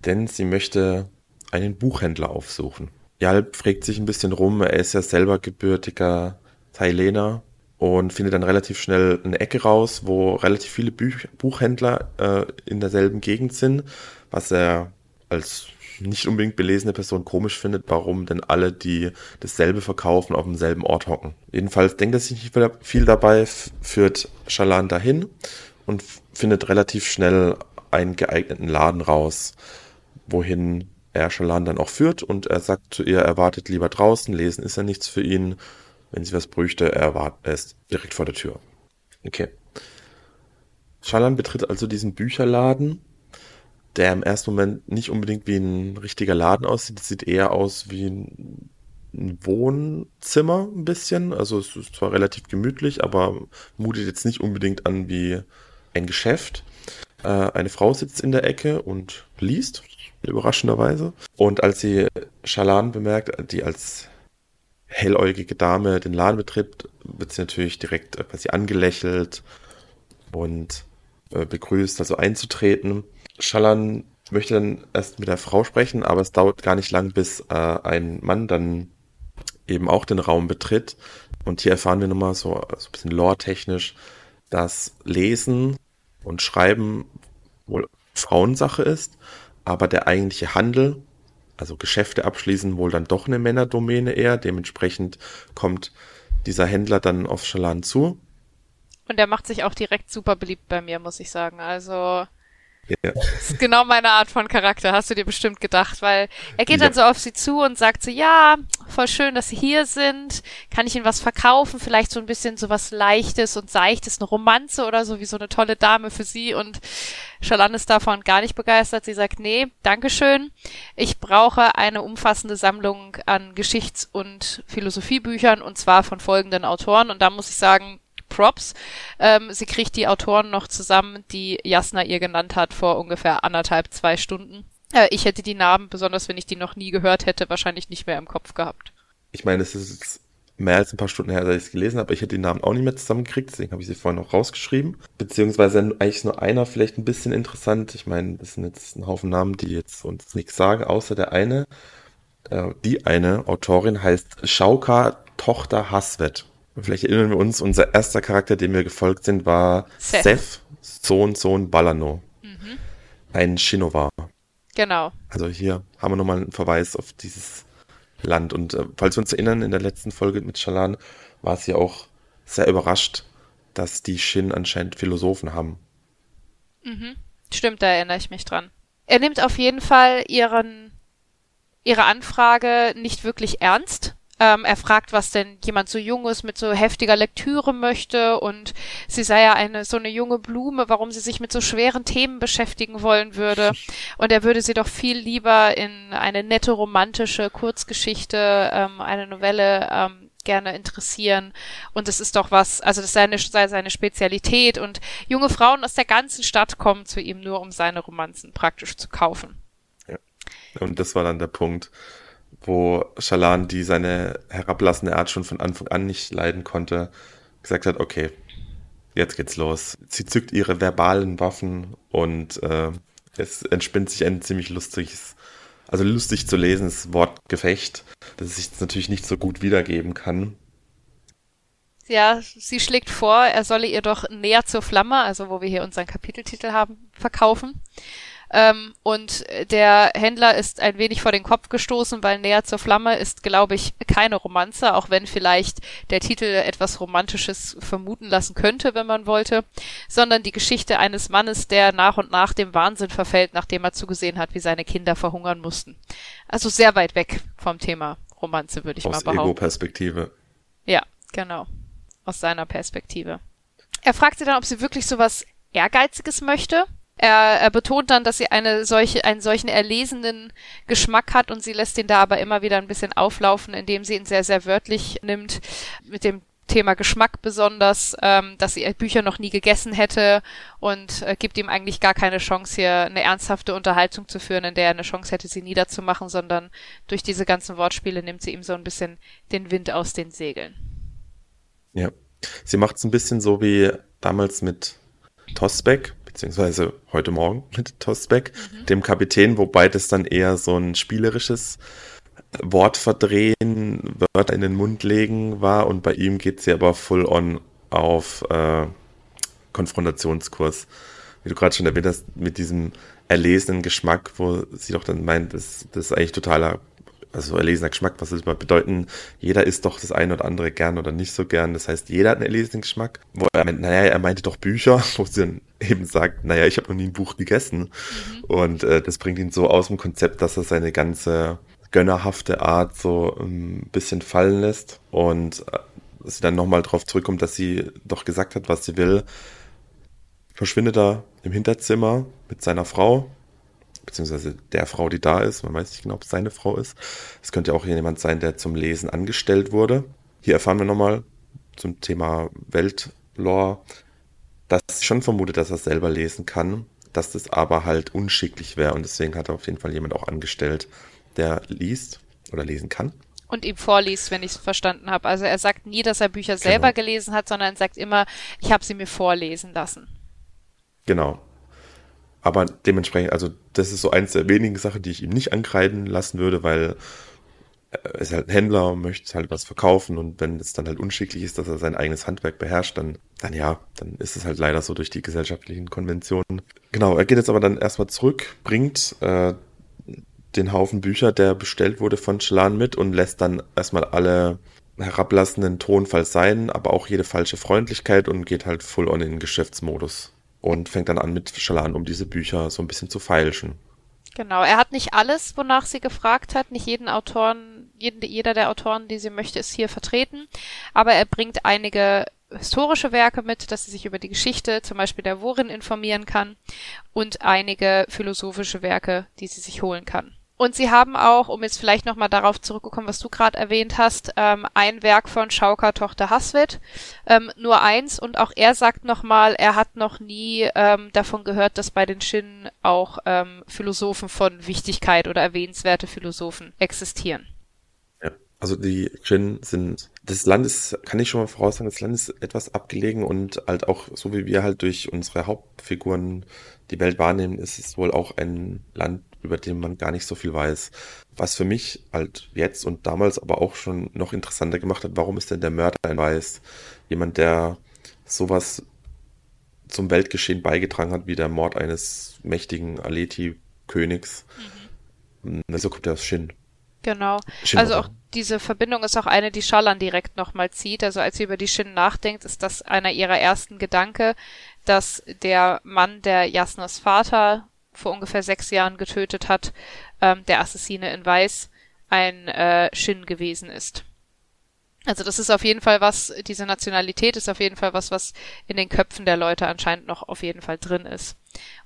denn sie möchte einen Buchhändler aufsuchen. Jalp fragt sich ein bisschen rum, er ist ja selber gebürtiger Thailänder und findet dann relativ schnell eine Ecke raus, wo relativ viele Büch Buchhändler äh, in derselben Gegend sind, was er als nicht unbedingt belesene Person komisch findet, warum denn alle, die dasselbe verkaufen, auf demselben Ort hocken. Jedenfalls denkt er sich nicht viel dabei, führt Shalan dahin und findet relativ schnell einen geeigneten Laden raus, wohin er Shalan dann auch führt und er sagt zu ihr, er wartet lieber draußen, lesen ist ja nichts für ihn wenn sie was bräuchte, er war erst direkt vor der Tür. Okay. Schallan betritt also diesen Bücherladen, der im ersten Moment nicht unbedingt wie ein richtiger Laden aussieht. Es sieht eher aus wie ein, ein Wohnzimmer ein bisschen. Also es ist zwar relativ gemütlich, aber mutet jetzt nicht unbedingt an wie ein Geschäft. Äh, eine Frau sitzt in der Ecke und liest, überraschenderweise. Und als sie Schalan bemerkt, die als helläugige Dame den Laden betritt, wird sie natürlich direkt äh, quasi angelächelt und äh, begrüßt, also einzutreten. Schallan möchte dann erst mit der Frau sprechen, aber es dauert gar nicht lang, bis äh, ein Mann dann eben auch den Raum betritt. Und hier erfahren wir nochmal so, so ein bisschen lore-technisch, dass Lesen und Schreiben wohl Frauensache ist, aber der eigentliche Handel also Geschäfte abschließen, wohl dann doch eine Männerdomäne eher. Dementsprechend kommt dieser Händler dann auf Schalan zu. Und er macht sich auch direkt super beliebt bei mir, muss ich sagen. Also ja. Das ist genau meine Art von Charakter, hast du dir bestimmt gedacht, weil er geht ja. dann so auf sie zu und sagt so, ja, voll schön, dass sie hier sind. Kann ich ihnen was verkaufen? Vielleicht so ein bisschen so was Leichtes und Seichtes, eine Romanze oder so, wie so eine tolle Dame für sie. Und Shalan ist davon gar nicht begeistert. Sie sagt, nee, Dankeschön. Ich brauche eine umfassende Sammlung an Geschichts- und Philosophiebüchern und zwar von folgenden Autoren. Und da muss ich sagen, Props. Ähm, sie kriegt die Autoren noch zusammen, die Jasna ihr genannt hat vor ungefähr anderthalb, zwei Stunden. Äh, ich hätte die Namen, besonders wenn ich die noch nie gehört hätte, wahrscheinlich nicht mehr im Kopf gehabt. Ich meine, es ist mehr als ein paar Stunden her, dass ich es gelesen habe. Ich hätte die Namen auch nicht mehr zusammengekriegt, deswegen habe ich sie vorhin noch rausgeschrieben. Beziehungsweise eigentlich nur einer vielleicht ein bisschen interessant. Ich meine, das sind jetzt ein Haufen Namen, die jetzt uns nichts sagen, außer der eine. Äh, die eine Autorin heißt Schauka Tochter Haswet. Vielleicht erinnern wir uns, unser erster Charakter, dem wir gefolgt sind, war Seth, Seth Sohn, Sohn Balano. Mhm. Ein Shinova. Genau. Also hier haben wir nochmal einen Verweis auf dieses Land. Und äh, falls wir uns erinnern, in der letzten Folge mit Shalan war sie auch sehr überrascht, dass die Shin anscheinend Philosophen haben. Mhm. Stimmt, da erinnere ich mich dran. Er nimmt auf jeden Fall ihren, ihre Anfrage nicht wirklich ernst ähm, er fragt, was denn jemand so junges mit so heftiger Lektüre möchte und sie sei ja eine so eine junge Blume, warum sie sich mit so schweren Themen beschäftigen wollen würde. Und er würde sie doch viel lieber in eine nette romantische Kurzgeschichte, ähm, eine Novelle ähm, gerne interessieren. Und es ist doch was, also das sei, eine, sei seine Spezialität. Und junge Frauen aus der ganzen Stadt kommen zu ihm nur, um seine Romanzen praktisch zu kaufen. Und das war dann der Punkt, wo Shalan, die seine herablassende Art schon von Anfang an nicht leiden konnte, gesagt hat, okay, jetzt geht's los. Sie zückt ihre verbalen Waffen und äh, es entspinnt sich ein ziemlich lustiges, also lustig zu lesendes Wortgefecht, das ich natürlich nicht so gut wiedergeben kann. Ja, sie schlägt vor, er solle ihr doch näher zur Flamme, also wo wir hier unseren Kapiteltitel haben, verkaufen. Ähm, und der Händler ist ein wenig vor den Kopf gestoßen, weil Näher zur Flamme ist, glaube ich, keine Romanze, auch wenn vielleicht der Titel etwas Romantisches vermuten lassen könnte, wenn man wollte, sondern die Geschichte eines Mannes, der nach und nach dem Wahnsinn verfällt, nachdem er zugesehen hat, wie seine Kinder verhungern mussten. Also sehr weit weg vom Thema Romanze, würde ich Aus mal behaupten. Aus Ego-Perspektive. Ja, genau aus seiner Perspektive. Er fragt sie dann, ob sie wirklich so was Ehrgeiziges möchte. Er, er betont dann, dass sie eine solche, einen solchen erlesenen Geschmack hat und sie lässt ihn da aber immer wieder ein bisschen auflaufen, indem sie ihn sehr, sehr wörtlich nimmt, mit dem Thema Geschmack besonders, ähm, dass sie Bücher noch nie gegessen hätte und äh, gibt ihm eigentlich gar keine Chance, hier eine ernsthafte Unterhaltung zu führen, in der er eine Chance hätte, sie niederzumachen, sondern durch diese ganzen Wortspiele nimmt sie ihm so ein bisschen den Wind aus den Segeln. Ja. Sie macht es ein bisschen so wie damals mit Tosbeck, beziehungsweise heute Morgen mit Tosbeck, mhm. dem Kapitän, wobei das dann eher so ein spielerisches Wort verdrehen, Wörter in den Mund legen war und bei ihm geht sie aber full on auf äh, Konfrontationskurs. Wie du gerade schon erwähnt hast, mit diesem erlesenen Geschmack, wo sie doch dann meint, das, das ist eigentlich totaler also erlesener Geschmack, was soll das mal bedeuten? Jeder isst doch das eine oder andere gern oder nicht so gern. Das heißt, jeder hat einen erlesenen Geschmack. Wo er meint, naja, er meinte doch Bücher, (laughs) wo sie dann eben sagt, naja, ich habe noch nie ein Buch gegessen. Mhm. Und äh, das bringt ihn so aus dem Konzept, dass er seine ganze gönnerhafte Art so ein bisschen fallen lässt und äh, sie dann nochmal drauf zurückkommt, dass sie doch gesagt hat, was sie will. Verschwindet er im Hinterzimmer mit seiner Frau, beziehungsweise der Frau, die da ist. Man weiß nicht genau, ob es seine Frau ist. Es könnte auch jemand sein, der zum Lesen angestellt wurde. Hier erfahren wir nochmal zum Thema Weltlore, dass ich schon vermutet, dass er selber lesen kann, dass das aber halt unschicklich wäre und deswegen hat er auf jeden Fall jemand auch angestellt, der liest oder lesen kann. Und ihm vorliest, wenn ich es verstanden habe. Also er sagt nie, dass er Bücher selber genau. gelesen hat, sondern sagt immer, ich habe sie mir vorlesen lassen. Genau. Aber dementsprechend, also das ist so eins der wenigen Sachen, die ich ihm nicht ankreiden lassen würde, weil er ist halt ein Händler und möchte halt was verkaufen und wenn es dann halt unschicklich ist, dass er sein eigenes Handwerk beherrscht, dann, dann ja, dann ist es halt leider so durch die gesellschaftlichen Konventionen. Genau, er geht jetzt aber dann erstmal zurück, bringt äh, den Haufen Bücher, der bestellt wurde von Schlan mit und lässt dann erstmal alle herablassenden Tonfall sein, aber auch jede falsche Freundlichkeit und geht halt full on in Geschäftsmodus und fängt dann an mit Schalan, um diese Bücher so ein bisschen zu feilschen. Genau, er hat nicht alles, wonach sie gefragt hat, nicht jeden Autoren, jeden, jeder der Autoren, die sie möchte, ist hier vertreten, aber er bringt einige historische Werke mit, dass sie sich über die Geschichte, zum Beispiel der Worin, informieren kann und einige philosophische Werke, die sie sich holen kann. Und sie haben auch, um jetzt vielleicht nochmal darauf zurückzukommen, was du gerade erwähnt hast, ähm, ein Werk von Schauker Tochter Haswit, ähm, nur eins. Und auch er sagt nochmal, er hat noch nie ähm, davon gehört, dass bei den Shin auch ähm, Philosophen von Wichtigkeit oder erwähnenswerte Philosophen existieren. Ja, also die Shin sind, das Land ist, kann ich schon mal voraussagen, das Land ist etwas abgelegen und halt auch, so wie wir halt durch unsere Hauptfiguren die Welt wahrnehmen, ist es wohl auch ein Land, über den man gar nicht so viel weiß. Was für mich halt jetzt und damals aber auch schon noch interessanter gemacht hat, warum ist denn der Mörder ein Weiß? Jemand, der sowas zum Weltgeschehen beigetragen hat, wie der Mord eines mächtigen Aleti-Königs. Mhm. So kommt er aus Shin. Genau. Shin also auch diese Verbindung ist auch eine, die Shalan direkt nochmal zieht. Also als sie über die Shin nachdenkt, ist das einer ihrer ersten Gedanke, dass der Mann, der Jasnas Vater vor ungefähr sechs Jahren getötet hat, ähm, der Assassine in Weiß, ein äh, Shin gewesen ist. Also das ist auf jeden Fall was, diese Nationalität ist auf jeden Fall was, was in den Köpfen der Leute anscheinend noch auf jeden Fall drin ist.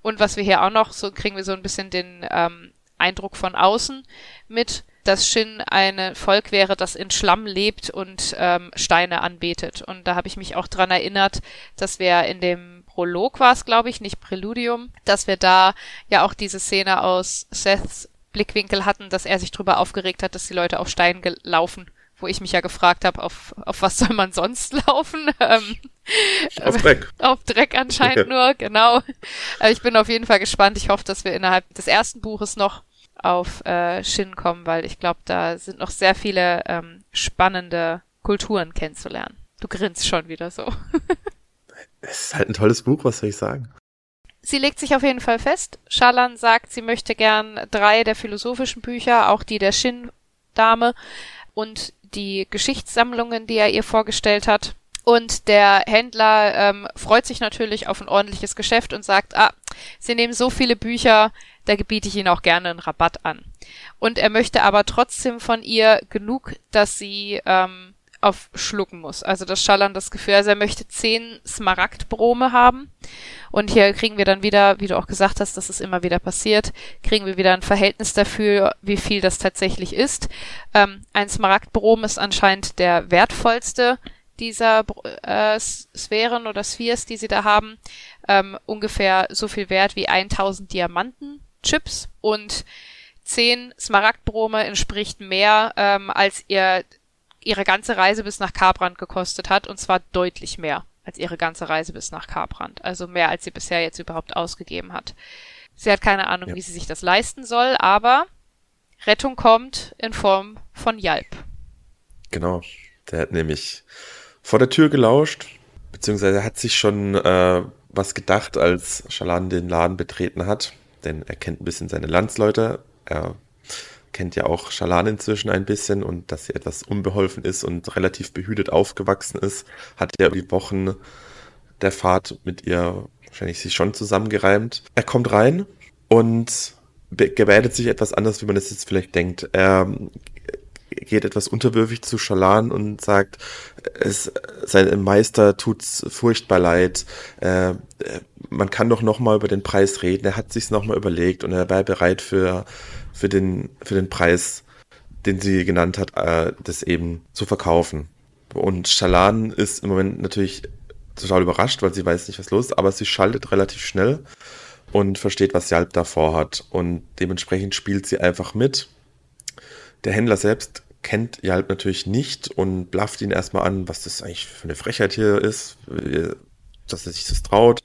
Und was wir hier auch noch, so kriegen wir so ein bisschen den ähm, Eindruck von außen mit, dass Shin ein Volk wäre, das in Schlamm lebt und ähm, Steine anbetet. Und da habe ich mich auch dran erinnert, dass wir in dem Prolog war es, glaube ich, nicht Präludium, dass wir da ja auch diese Szene aus Seths Blickwinkel hatten, dass er sich darüber aufgeregt hat, dass die Leute auf Steinen gelaufen, wo ich mich ja gefragt habe, auf, auf was soll man sonst (laughs) laufen? Ähm, auf Dreck. Auf Dreck anscheinend (laughs) nur, genau. Aber ich bin auf jeden Fall gespannt. Ich hoffe, dass wir innerhalb des ersten Buches noch auf äh, Shin kommen, weil ich glaube, da sind noch sehr viele ähm, spannende Kulturen kennenzulernen. Du grinst schon wieder so. (laughs) es ist halt ein tolles Buch, was soll ich sagen? Sie legt sich auf jeden Fall fest. Shalan sagt, sie möchte gern drei der philosophischen Bücher, auch die der Shin-Dame und die Geschichtssammlungen, die er ihr vorgestellt hat. Und der Händler ähm, freut sich natürlich auf ein ordentliches Geschäft und sagt, ah, Sie nehmen so viele Bücher, da gebiete ich Ihnen auch gerne einen Rabatt an. Und er möchte aber trotzdem von ihr genug, dass sie ähm, aufschlucken muss. Also das Schallern das Gefühl, also er möchte zehn Smaragdbrome haben. Und hier kriegen wir dann wieder, wie du auch gesagt hast, dass es immer wieder passiert, kriegen wir wieder ein Verhältnis dafür, wie viel das tatsächlich ist. Ähm, ein Smaragdbrom ist anscheinend der wertvollste dieser äh, Sphären oder Spheres, die sie da haben. Ähm, ungefähr so viel wert wie 1000 Diamantenchips und 10 Smaragdbrome entspricht mehr, ähm, als ihr ihre ganze Reise bis nach Karbrand gekostet hat, und zwar deutlich mehr als ihre ganze Reise bis nach Karbrand. Also mehr, als sie bisher jetzt überhaupt ausgegeben hat. Sie hat keine Ahnung, ja. wie sie sich das leisten soll, aber Rettung kommt in Form von Jalp. Genau. Der hat nämlich vor der Tür gelauscht, beziehungsweise hat sich schon äh, was gedacht, als Shalan den Laden betreten hat. Denn er kennt ein bisschen seine Landsleute. Er kennt ja auch Shalan inzwischen ein bisschen und dass sie etwas unbeholfen ist und relativ behütet aufgewachsen ist, hat er die Wochen der Fahrt mit ihr wahrscheinlich sich schon zusammengereimt. Er kommt rein und gebärdet sich etwas anders, wie man es jetzt vielleicht denkt. Er geht etwas unterwürfig zu Shalan und sagt, es, sein Meister tut's furchtbar leid. Äh, man kann doch noch mal über den Preis reden. Er hat sich's noch mal überlegt und er war bereit für für den, für den Preis, den sie genannt hat, äh, das eben zu verkaufen. Und Shalan ist im Moment natürlich total überrascht, weil sie weiß nicht, was los ist, aber sie schaltet relativ schnell und versteht, was Jalp da vorhat. Und dementsprechend spielt sie einfach mit. Der Händler selbst kennt Jalp natürlich nicht und blafft ihn erstmal an, was das eigentlich für eine Frechheit hier ist, dass er sich das traut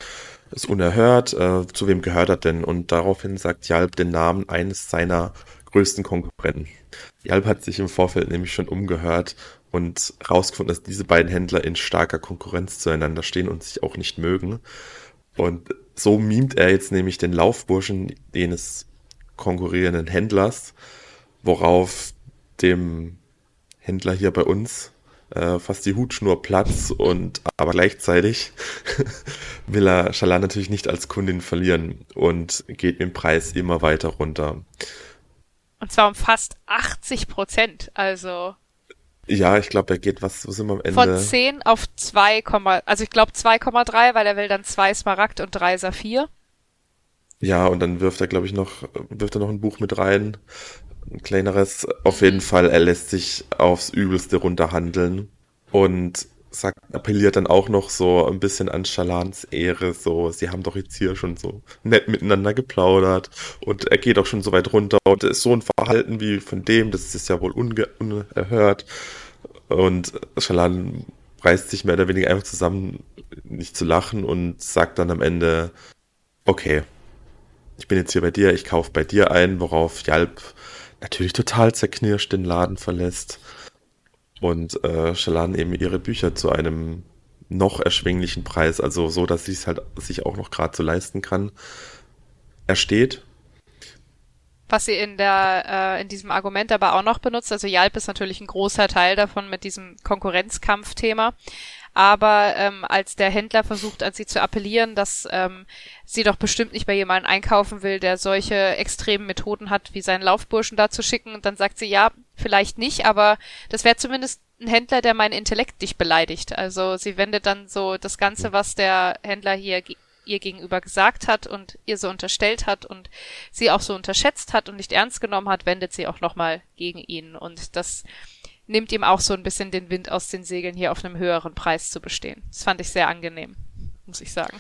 ist unerhört, äh, zu wem gehört er denn? Und daraufhin sagt Jalb den Namen eines seiner größten Konkurrenten. Jalb hat sich im Vorfeld nämlich schon umgehört und rausgefunden, dass diese beiden Händler in starker Konkurrenz zueinander stehen und sich auch nicht mögen. Und so mimt er jetzt nämlich den Laufburschen eines konkurrierenden Händlers, worauf dem Händler hier bei uns äh, fast die Hutschnur Platz und aber gleichzeitig (laughs) will er Shalan natürlich nicht als Kundin verlieren und geht mit dem Preis immer weiter runter. Und zwar um fast 80 Prozent, also. Ja, ich glaube, er geht, was, wo sind wir am Ende? Von 10 auf 2, also ich glaube 2,3, weil er will dann 2 Smaragd und 3 Saphir. Ja, und dann wirft er, glaube ich, noch, wirft er noch ein Buch mit rein, ein kleineres. Auf jeden Fall, er lässt sich aufs Übelste runterhandeln und sagt, appelliert dann auch noch so ein bisschen an Schalans Ehre, so, sie haben doch jetzt hier schon so nett miteinander geplaudert und er geht auch schon so weit runter und ist so ein Verhalten wie von dem, das ist ja wohl unerhört und Schalan reißt sich mehr oder weniger einfach zusammen, nicht zu lachen und sagt dann am Ende, okay, ich bin jetzt hier bei dir, ich kaufe bei dir ein, worauf Jalp natürlich total zerknirscht den Laden verlässt und äh, Shalan eben ihre Bücher zu einem noch erschwinglichen Preis, also so, dass sie es halt sich auch noch gerade so leisten kann, ersteht. Was sie in der äh, in diesem Argument aber auch noch benutzt, also Yalp ist natürlich ein großer Teil davon mit diesem Konkurrenzkampfthema, aber ähm, als der Händler versucht an sie zu appellieren, dass ähm, sie doch bestimmt nicht bei jemandem einkaufen will, der solche extremen Methoden hat, wie seinen Laufburschen da zu schicken, dann sagt sie, ja, vielleicht nicht, aber das wäre zumindest ein Händler, der meinen Intellekt nicht beleidigt. Also sie wendet dann so das Ganze, was der Händler hier ihr gegenüber gesagt hat und ihr so unterstellt hat und sie auch so unterschätzt hat und nicht ernst genommen hat, wendet sie auch nochmal gegen ihn. Und das nimmt ihm auch so ein bisschen den Wind aus den Segeln, hier auf einem höheren Preis zu bestehen. Das fand ich sehr angenehm, muss ich sagen.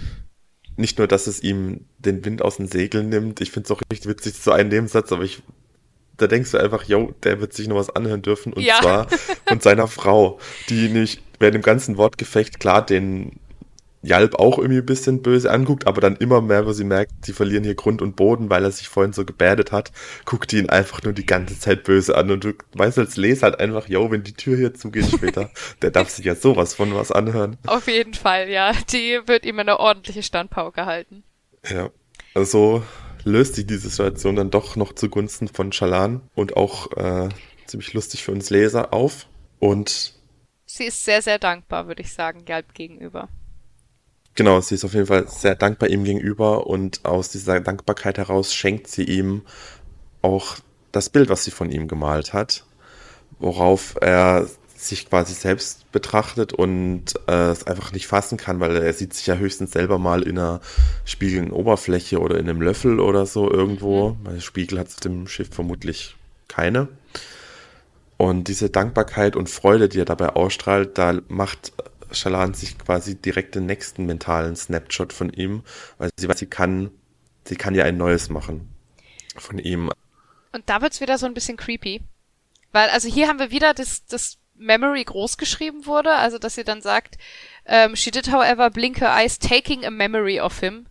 Nicht nur, dass es ihm den Wind aus den Segeln nimmt, ich finde es auch richtig witzig, so einen Nebensatz, aber ich da denkst du einfach, yo, der wird sich noch was anhören dürfen. Und Ja. zwar (laughs) von seiner Frau, die nämlich während dem ganzen Wortgefecht klar den Jalb auch irgendwie ein bisschen böse anguckt, aber dann immer mehr, wo sie merkt, sie verlieren hier Grund und Boden, weil er sich vorhin so gebärdet hat, guckt die ihn einfach nur die ganze Zeit böse an. Und du weißt als Leser halt einfach, yo, wenn die Tür hier zugeht später, (laughs) der darf sich ja sowas von was anhören. Auf jeden Fall, ja. Die wird ihm eine ordentliche Standpauke halten. Ja. Also so löst sich diese Situation dann doch noch zugunsten von Schalan und auch äh, ziemlich lustig für uns Leser auf. Und Sie ist sehr, sehr dankbar, würde ich sagen, Galb gegenüber. Genau, sie ist auf jeden Fall sehr dankbar ihm gegenüber und aus dieser Dankbarkeit heraus schenkt sie ihm auch das Bild, was sie von ihm gemalt hat, worauf er sich quasi selbst betrachtet und äh, es einfach nicht fassen kann, weil er sieht sich ja höchstens selber mal in einer spiegelnden Oberfläche oder in einem Löffel oder so irgendwo, weil Spiegel hat es auf dem Schiff vermutlich keine. Und diese Dankbarkeit und Freude, die er dabei ausstrahlt, da macht Shalan sich quasi direkt den nächsten mentalen Snapshot von ihm, weil sie weiß, sie kann, sie kann ja ein neues machen von ihm. Und da wird's wieder so ein bisschen creepy. Weil, also hier haben wir wieder das, das Memory groß geschrieben wurde, also dass sie dann sagt, ähm, she did however blink her eyes taking a memory of him.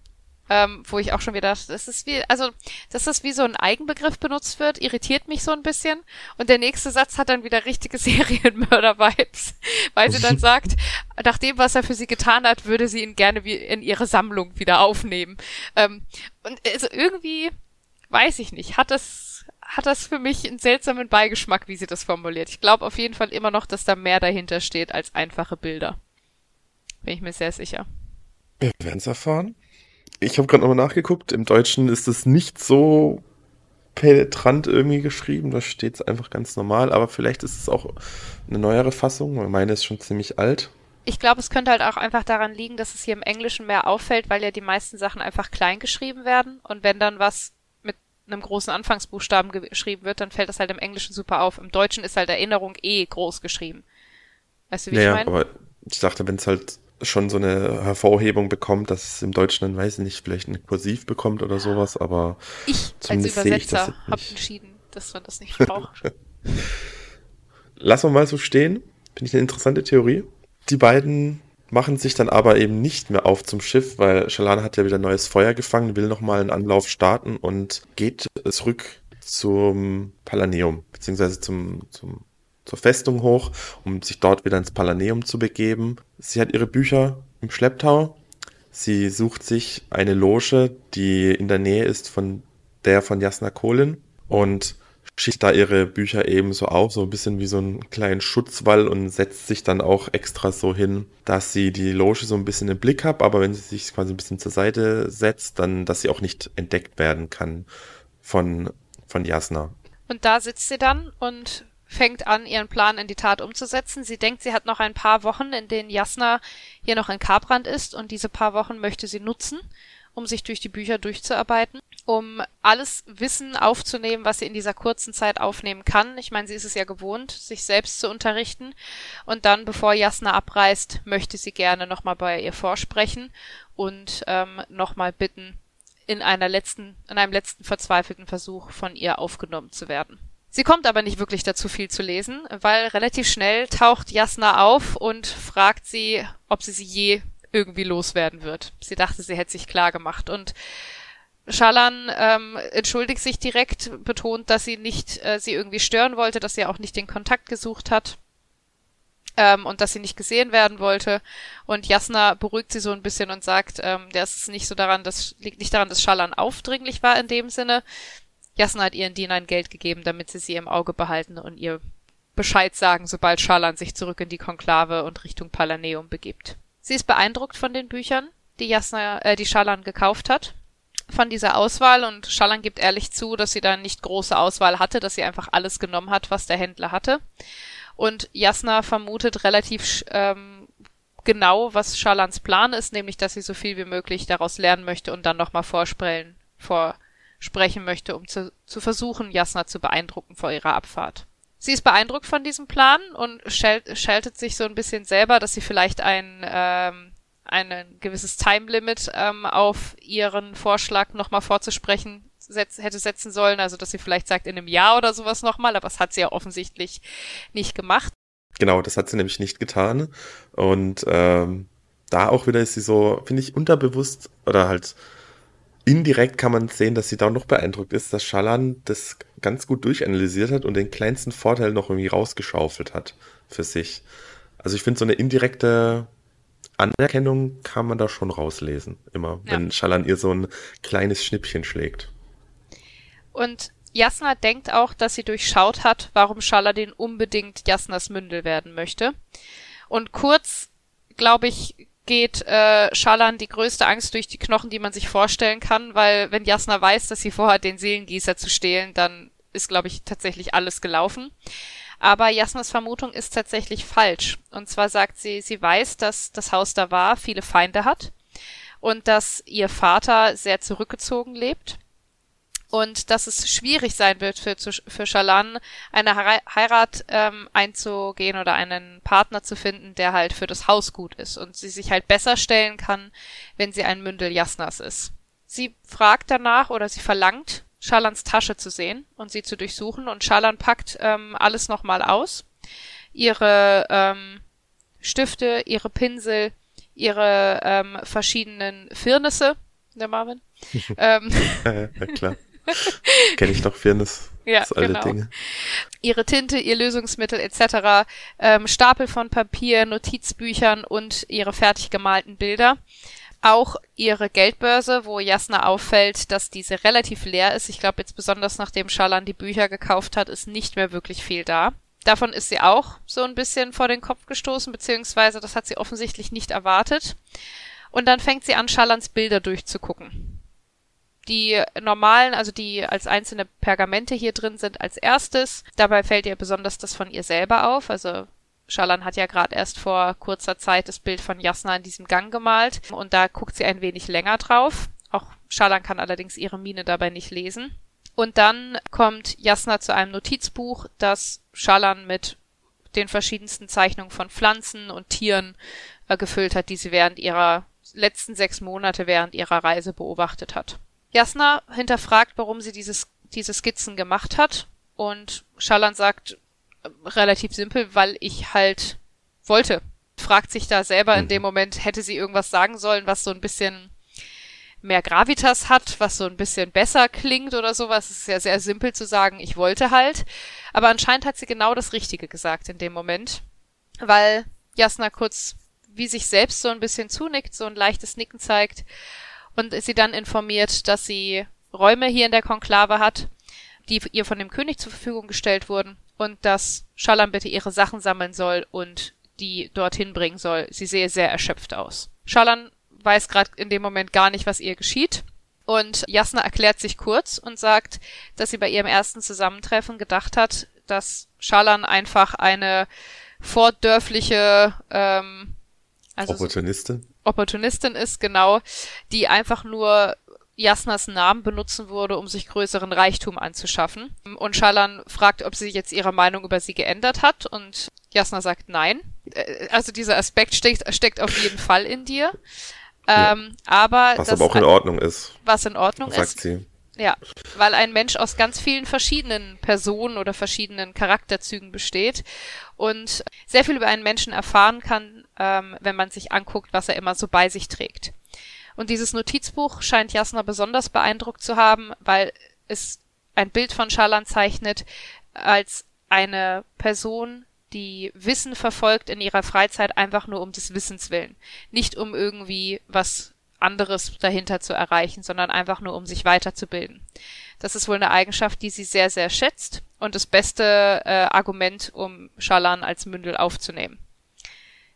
Ähm, wo ich auch schon wieder dachte, das ist wie, also, dass das wie so ein Eigenbegriff benutzt wird, irritiert mich so ein bisschen. Und der nächste Satz hat dann wieder richtige (laughs) Serienmörder-Vibes, weil sie dann (laughs) sagt, nach dem, was er für sie getan hat, würde sie ihn gerne wie in ihre Sammlung wieder aufnehmen. Ähm, und also irgendwie, weiß ich nicht, hat das, hat das für mich einen seltsamen Beigeschmack, wie sie das formuliert. Ich glaube auf jeden Fall immer noch, dass da mehr dahinter steht als einfache Bilder. Bin ich mir sehr sicher. Wir werden es erfahren. Ich habe gerade nochmal nachgeguckt. Im Deutschen ist es nicht so penetrant irgendwie geschrieben. Da steht es einfach ganz normal. Aber vielleicht ist es auch eine neuere Fassung, weil meine ist schon ziemlich alt. Ich glaube, es könnte halt auch einfach daran liegen, dass es hier im Englischen mehr auffällt, weil ja die meisten Sachen einfach klein geschrieben werden. Und wenn dann was mit einem großen Anfangsbuchstaben geschrieben wird, dann fällt das halt im Englischen super auf. Im Deutschen ist halt Erinnerung eh groß geschrieben. Weißt du, wie naja, ich meine? aber ich dachte, wenn es halt schon so eine Hervorhebung bekommt, dass es im Deutschen dann, weiß ich nicht, vielleicht ein Kursiv bekommt oder sowas, aber Ich als zumindest sehe ich das Übersetzer habe entschieden, dass man das nicht braucht. (laughs) lassen wir mal so stehen. Finde ich eine interessante Theorie. Die beiden machen sich dann aber eben nicht mehr auf zum Schiff, weil Shalana hat ja wieder neues Feuer gefangen, will nochmal einen Anlauf starten und geht zurück zum Palaneum, beziehungsweise zum, zum, zur Festung hoch, um sich dort wieder ins Palaneum zu begeben. Sie hat ihre Bücher im Schlepptau. Sie sucht sich eine Loge, die in der Nähe ist von der von Jasna Kolin und schickt da ihre Bücher eben so auf, so ein bisschen wie so einen kleinen Schutzwall und setzt sich dann auch extra so hin, dass sie die Loge so ein bisschen im Blick hat, aber wenn sie sich quasi ein bisschen zur Seite setzt, dann, dass sie auch nicht entdeckt werden kann von, von Jasna. Und da sitzt sie dann und fängt an, ihren Plan in die Tat umzusetzen. Sie denkt, sie hat noch ein paar Wochen, in denen Jasna hier noch in Karbrand ist und diese paar Wochen möchte sie nutzen, um sich durch die Bücher durchzuarbeiten, um alles Wissen aufzunehmen, was sie in dieser kurzen Zeit aufnehmen kann. Ich meine, sie ist es ja gewohnt, sich selbst zu unterrichten. Und dann, bevor Jasna abreist, möchte sie gerne nochmal bei ihr vorsprechen und ähm, nochmal bitten, in einer letzten, in einem letzten verzweifelten Versuch von ihr aufgenommen zu werden. Sie kommt aber nicht wirklich dazu, viel zu lesen, weil relativ schnell taucht Jasna auf und fragt sie, ob sie sie je irgendwie loswerden wird. Sie dachte, sie hätte sich klar gemacht und Schalan ähm, entschuldigt sich direkt, betont, dass sie nicht äh, sie irgendwie stören wollte, dass sie auch nicht den Kontakt gesucht hat ähm, und dass sie nicht gesehen werden wollte. Und Jasna beruhigt sie so ein bisschen und sagt, ähm, das ist nicht so daran, das liegt nicht daran, dass Schalan aufdringlich war in dem Sinne. Jasna hat ihren Dienern Geld gegeben, damit sie sie im Auge behalten und ihr Bescheid sagen, sobald Schalan sich zurück in die Konklave und Richtung Palaneum begibt. Sie ist beeindruckt von den Büchern, die Jasna, äh, die Schalan gekauft hat, von dieser Auswahl und Schalan gibt ehrlich zu, dass sie da nicht große Auswahl hatte, dass sie einfach alles genommen hat, was der Händler hatte. Und Jasna vermutet relativ ähm, genau, was Schalans Plan ist, nämlich, dass sie so viel wie möglich daraus lernen möchte und dann nochmal vorsprechen, vorsprechen möchte, um zu, zu versuchen, Jasna zu beeindrucken vor ihrer Abfahrt. Sie ist beeindruckt von diesem Plan und schält, scheltet sich so ein bisschen selber, dass sie vielleicht ein, ähm, ein gewisses Time Limit ähm, auf ihren Vorschlag nochmal vorzusprechen setz, hätte setzen sollen, also dass sie vielleicht sagt in einem Jahr oder sowas nochmal, aber das hat sie ja offensichtlich nicht gemacht. Genau, das hat sie nämlich nicht getan. Und ähm, da auch wieder ist sie so, finde ich, unterbewusst oder halt indirekt kann man sehen, dass sie da noch beeindruckt ist, dass Schalan das ganz gut durchanalysiert hat und den kleinsten Vorteil noch irgendwie rausgeschaufelt hat für sich. Also ich finde, so eine indirekte Anerkennung kann man da schon rauslesen, immer, ja. wenn Schalan ihr so ein kleines Schnippchen schlägt. Und Jasna denkt auch, dass sie durchschaut hat, warum Schaladin unbedingt Jasnas Mündel werden möchte. Und kurz, glaube ich, geht äh, Schalan die größte Angst durch die Knochen, die man sich vorstellen kann, weil wenn Jasna weiß, dass sie vorhat, den Seelengießer zu stehlen, dann ist, glaube ich, tatsächlich alles gelaufen. Aber Jasnas Vermutung ist tatsächlich falsch. Und zwar sagt sie, sie weiß, dass das Haus da war, viele Feinde hat und dass ihr Vater sehr zurückgezogen lebt und dass es schwierig sein wird für, für Shalan, eine Heirat ähm, einzugehen oder einen Partner zu finden, der halt für das Haus gut ist und sie sich halt besser stellen kann, wenn sie ein Mündel Jasnas ist. Sie fragt danach oder sie verlangt, Schalans Tasche zu sehen und sie zu durchsuchen und Schalan packt ähm, alles nochmal aus. Ihre ähm, Stifte, ihre Pinsel, ihre ähm, verschiedenen Firnisse, der Marvin. (laughs) ähm, ja, klar. (laughs) Kenne ich doch Fairness. Ja, alle genau. Dinge. Ihre Tinte, ihr Lösungsmittel etc., ähm, Stapel von Papier, Notizbüchern und ihre fertig gemalten Bilder. Auch ihre Geldbörse, wo Jasna auffällt, dass diese relativ leer ist. Ich glaube jetzt besonders nachdem Schalan die Bücher gekauft hat, ist nicht mehr wirklich viel da. Davon ist sie auch so ein bisschen vor den Kopf gestoßen, beziehungsweise das hat sie offensichtlich nicht erwartet. Und dann fängt sie an, Schalans Bilder durchzugucken. Die normalen, also die als einzelne Pergamente hier drin sind, als erstes. Dabei fällt ihr besonders das von ihr selber auf. Also Schalan hat ja gerade erst vor kurzer Zeit das Bild von Jasna in diesem Gang gemalt und da guckt sie ein wenig länger drauf. Auch Schalan kann allerdings ihre Miene dabei nicht lesen. Und dann kommt Jasna zu einem Notizbuch, das Schalan mit den verschiedensten Zeichnungen von Pflanzen und Tieren äh, gefüllt hat, die sie während ihrer letzten sechs Monate während ihrer Reise beobachtet hat. Jasna hinterfragt, warum sie dieses, diese Skizzen gemacht hat. Und Schalan sagt äh, relativ simpel, weil ich halt wollte. Fragt sich da selber in dem mhm. Moment, hätte sie irgendwas sagen sollen, was so ein bisschen mehr Gravitas hat, was so ein bisschen besser klingt oder sowas. Es ist ja sehr simpel zu sagen, ich wollte halt. Aber anscheinend hat sie genau das Richtige gesagt in dem Moment, weil Jasna kurz wie sich selbst so ein bisschen zunickt, so ein leichtes Nicken zeigt und sie dann informiert, dass sie Räume hier in der Konklave hat, die ihr von dem König zur Verfügung gestellt wurden und dass Shallam bitte ihre Sachen sammeln soll und die dorthin bringen soll. Sie sehe sehr erschöpft aus. Shallan weiß gerade in dem Moment gar nicht, was ihr geschieht. Und Jasna erklärt sich kurz und sagt, dass sie bei ihrem ersten Zusammentreffen gedacht hat, dass Schalan einfach eine vordörfliche ähm, also Opportunistin. Opportunistin ist, genau, die einfach nur Jasnas Namen benutzen würde, um sich größeren Reichtum anzuschaffen. Und Schalan fragt, ob sie jetzt ihre Meinung über sie geändert hat und Jasna sagt nein. Äh, also dieser Aspekt steckt, steckt auf jeden Fall in dir. Ja. Ähm, aber was aber auch in Ordnung ist. Was in Ordnung sagt ist. Sie. Ja, weil ein Mensch aus ganz vielen verschiedenen Personen oder verschiedenen Charakterzügen besteht und sehr viel über einen Menschen erfahren kann, ähm, wenn man sich anguckt, was er immer so bei sich trägt. Und dieses Notizbuch scheint Jasna besonders beeindruckt zu haben, weil es ein Bild von Schalan zeichnet als eine Person, die Wissen verfolgt in ihrer Freizeit einfach nur um des Wissens willen. Nicht um irgendwie was anderes dahinter zu erreichen, sondern einfach nur, um sich weiterzubilden. Das ist wohl eine Eigenschaft, die sie sehr, sehr schätzt und das beste äh, Argument, um Shalan als Mündel aufzunehmen.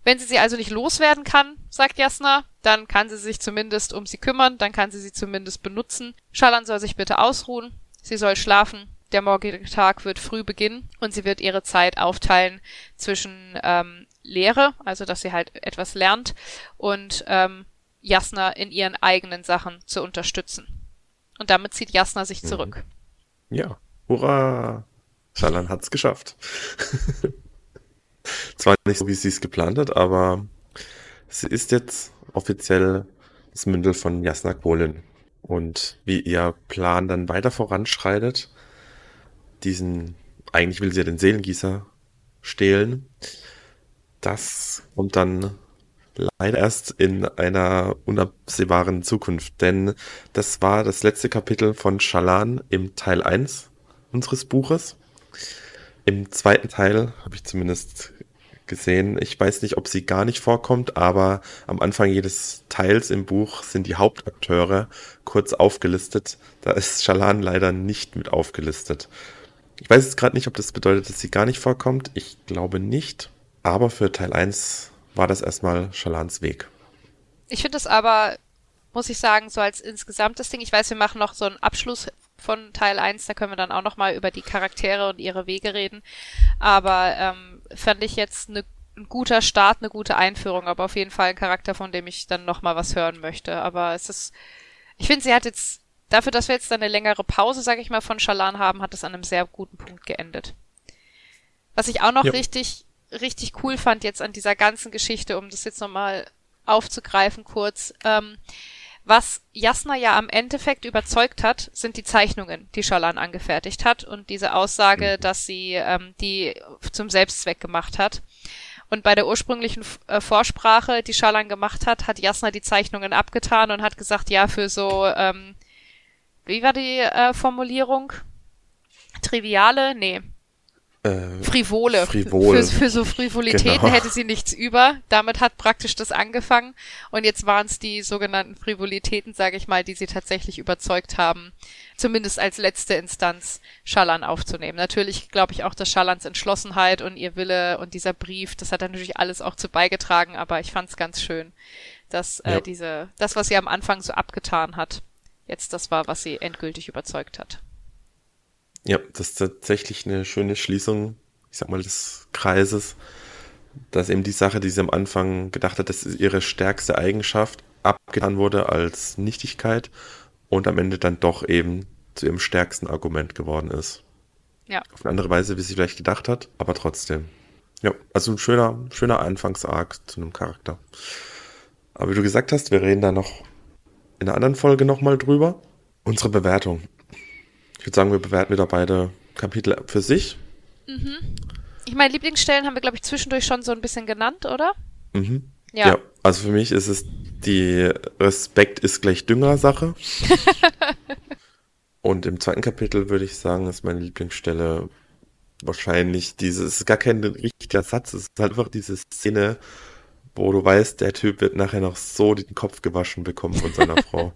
Wenn sie sie also nicht loswerden kann, sagt Jasna, dann kann sie sich zumindest um sie kümmern, dann kann sie sie zumindest benutzen. Shalan soll sich bitte ausruhen, sie soll schlafen, der morgige Tag wird früh beginnen und sie wird ihre Zeit aufteilen zwischen ähm, Lehre, also dass sie halt etwas lernt, und ähm, Jasna in ihren eigenen Sachen zu unterstützen. Und damit zieht Jasna sich mhm. zurück. Ja, hurra! Shalan hat's geschafft. (laughs) Zwar nicht so, wie sie es geplant hat, aber sie ist jetzt offiziell das Mündel von Jasna Kolin. und wie ihr Plan dann weiter voranschreitet. Diesen, eigentlich will sie ja den Seelengießer stehlen. Das kommt dann leider erst in einer unabsehbaren Zukunft, denn das war das letzte Kapitel von Shalan im Teil 1 unseres Buches. Im zweiten Teil habe ich zumindest gesehen. Ich weiß nicht, ob sie gar nicht vorkommt, aber am Anfang jedes Teils im Buch sind die Hauptakteure kurz aufgelistet. Da ist Shalan leider nicht mit aufgelistet. Ich weiß jetzt gerade nicht, ob das bedeutet, dass sie gar nicht vorkommt. Ich glaube nicht. Aber für Teil 1 war das erstmal Shalans Weg. Ich finde es aber, muss ich sagen, so als insgesamtes Ding. Ich weiß, wir machen noch so einen Abschluss von Teil 1, da können wir dann auch nochmal über die Charaktere und ihre Wege reden. Aber ähm, fand ich jetzt eine, ein guter Start, eine gute Einführung, aber auf jeden Fall ein Charakter, von dem ich dann nochmal was hören möchte. Aber es ist, ich finde, sie hat jetzt, dafür, dass wir jetzt eine längere Pause, sage ich mal, von Shalan haben, hat es an einem sehr guten Punkt geendet. Was ich auch noch ja. richtig, richtig cool fand jetzt an dieser ganzen Geschichte, um das jetzt nochmal aufzugreifen kurz, ähm, was Jasna ja am Endeffekt überzeugt hat, sind die Zeichnungen, die Schalan angefertigt hat und diese Aussage, mhm. dass sie ähm, die zum Selbstzweck gemacht hat. Und bei der ursprünglichen äh, Vorsprache, die Schalan gemacht hat, hat Jasna die Zeichnungen abgetan und hat gesagt, ja, für so, ähm, wie war die äh, Formulierung? Triviale? Nee. Äh, frivole. Frivol. Für, für so Frivolitäten genau. hätte sie nichts über. Damit hat praktisch das angefangen. Und jetzt waren es die sogenannten Frivolitäten, sage ich mal, die sie tatsächlich überzeugt haben, zumindest als letzte Instanz Schallan aufzunehmen. Natürlich glaube ich auch, dass Schallans Entschlossenheit und ihr Wille und dieser Brief, das hat natürlich alles auch zu beigetragen, aber ich fand es ganz schön, dass äh, ja. diese, das, was sie am Anfang so abgetan hat, jetzt das war, was sie endgültig überzeugt hat. Ja, das ist tatsächlich eine schöne Schließung, ich sag mal, des Kreises, dass eben die Sache, die sie am Anfang gedacht hat, das ist ihre stärkste Eigenschaft, abgetan wurde als Nichtigkeit und am Ende dann doch eben zu ihrem stärksten Argument geworden ist. Ja. Auf eine andere Weise, wie sie vielleicht gedacht hat, aber trotzdem. Ja, also ein schöner, schöner Anfangsarg zu einem Charakter. Aber wie du gesagt hast, wir reden da noch in einer anderen Folge nochmal drüber. Unsere Bewertung. Ich würde sagen, wir bewerten wieder beide Kapitel für sich. Mhm. Ich meine, Lieblingsstellen haben wir, glaube ich, zwischendurch schon so ein bisschen genannt, oder? Mhm. Ja. ja. Also für mich ist es die Respekt ist gleich Dünger-Sache. (laughs) Und im zweiten Kapitel würde ich sagen, ist meine Lieblingsstelle wahrscheinlich dieses, es ist gar kein richtiger Satz, es ist halt einfach diese Szene, wo du weißt, der Typ wird nachher noch so den Kopf gewaschen bekommen von seiner (laughs) Frau.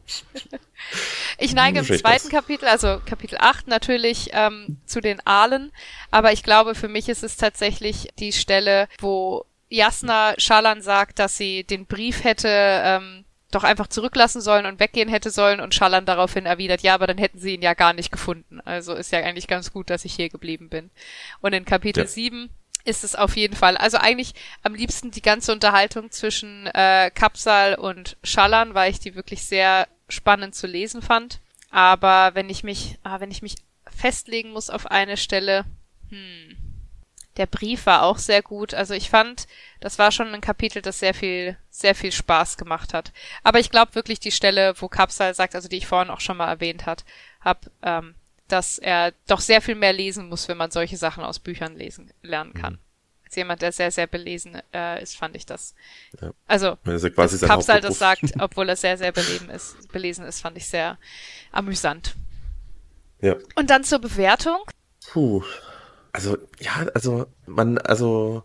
Ich neige im zweiten Kapitel, also Kapitel 8 natürlich, ähm, zu den Aalen, aber ich glaube, für mich ist es tatsächlich die Stelle, wo Jasna Schalan sagt, dass sie den Brief hätte ähm, doch einfach zurücklassen sollen und weggehen hätte sollen und Schalan daraufhin erwidert, ja, aber dann hätten sie ihn ja gar nicht gefunden. Also ist ja eigentlich ganz gut, dass ich hier geblieben bin. Und in Kapitel ja. 7 ist es auf jeden Fall. Also eigentlich am liebsten die ganze Unterhaltung zwischen äh, Kapsal und Schalan, weil ich die wirklich sehr spannend zu lesen fand. Aber wenn ich mich, ah, wenn ich mich festlegen muss auf eine Stelle, hm, der Brief war auch sehr gut. Also ich fand, das war schon ein Kapitel, das sehr viel, sehr viel Spaß gemacht hat. Aber ich glaube wirklich die Stelle, wo Kapsal sagt, also die ich vorhin auch schon mal erwähnt hat, hab, ähm, dass er doch sehr viel mehr lesen muss, wenn man solche Sachen aus Büchern lesen lernen kann. Mhm. Als jemand, der sehr, sehr belesen äh, ist, fand ich das. Ja. Also, also quasi dass Kapsal das sagt, obwohl er sehr, sehr beleben ist, belesen ist, fand ich sehr amüsant. Ja. Und dann zur Bewertung. Puh. Also, ja, also, man, also,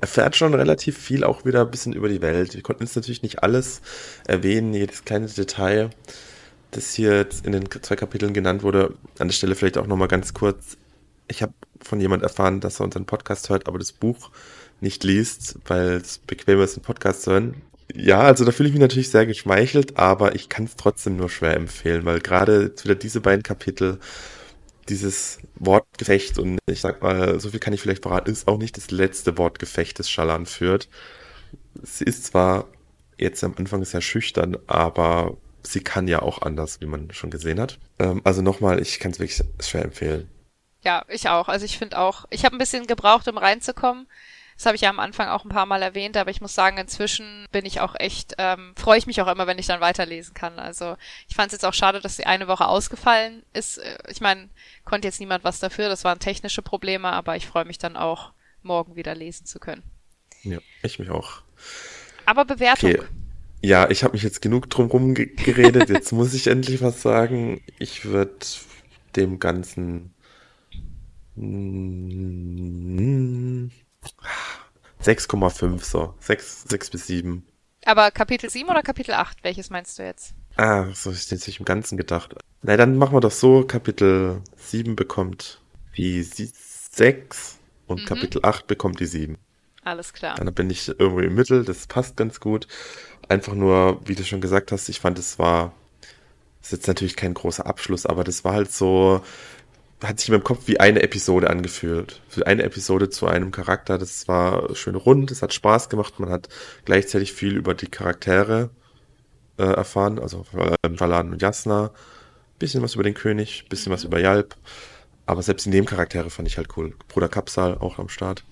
erfährt schon relativ viel auch wieder ein bisschen über die Welt. Wir konnten jetzt natürlich nicht alles erwähnen, jedes kleine Detail das hier jetzt in den zwei Kapiteln genannt wurde, an der Stelle vielleicht auch nochmal ganz kurz. Ich habe von jemand erfahren, dass er unseren Podcast hört, aber das Buch nicht liest, weil es bequemer ist, einen Podcast zu hören. Ja, also da fühle ich mich natürlich sehr geschmeichelt, aber ich kann es trotzdem nur schwer empfehlen, weil gerade wieder diese beiden Kapitel, dieses Wortgefecht und ich sag mal, so viel kann ich vielleicht verraten, ist auch nicht das letzte Wortgefecht, das Schalan führt. Sie ist zwar jetzt am Anfang sehr schüchtern, aber sie kann ja auch anders, wie man schon gesehen hat. Ähm, also nochmal, ich kann es wirklich schwer empfehlen. Ja, ich auch. Also ich finde auch, ich habe ein bisschen gebraucht, um reinzukommen. Das habe ich ja am Anfang auch ein paar Mal erwähnt, aber ich muss sagen, inzwischen bin ich auch echt, ähm, freue ich mich auch immer, wenn ich dann weiterlesen kann. Also ich fand es jetzt auch schade, dass die eine Woche ausgefallen ist. Äh, ich meine, konnte jetzt niemand was dafür, das waren technische Probleme, aber ich freue mich dann auch, morgen wieder lesen zu können. Ja, ich mich auch. Aber Bewertung. Okay. Ja, ich habe mich jetzt genug drumherum geredet. Jetzt muss ich endlich was sagen. Ich würde dem Ganzen 6,5 so. 6, 6 bis 7. Aber Kapitel 7 oder Kapitel 8? Welches meinst du jetzt? Ah, so ist jetzt nicht im Ganzen gedacht. Na, dann machen wir das so. Kapitel 7 bekommt die 6 und mhm. Kapitel 8 bekommt die 7. Alles klar. Dann bin ich irgendwo im Mittel, das passt ganz gut. Einfach nur, wie du schon gesagt hast, ich fand, es war, das ist jetzt natürlich kein großer Abschluss, aber das war halt so, hat sich in meinem Kopf wie eine Episode angefühlt. Für eine Episode zu einem Charakter. Das war schön rund, es hat Spaß gemacht, man hat gleichzeitig viel über die Charaktere äh, erfahren, also äh, Valan und Jasna. Bisschen was über den König, bisschen mhm. was über Yalp. Aber selbst in dem Charaktere fand ich halt cool. Bruder Kapsal auch am Start.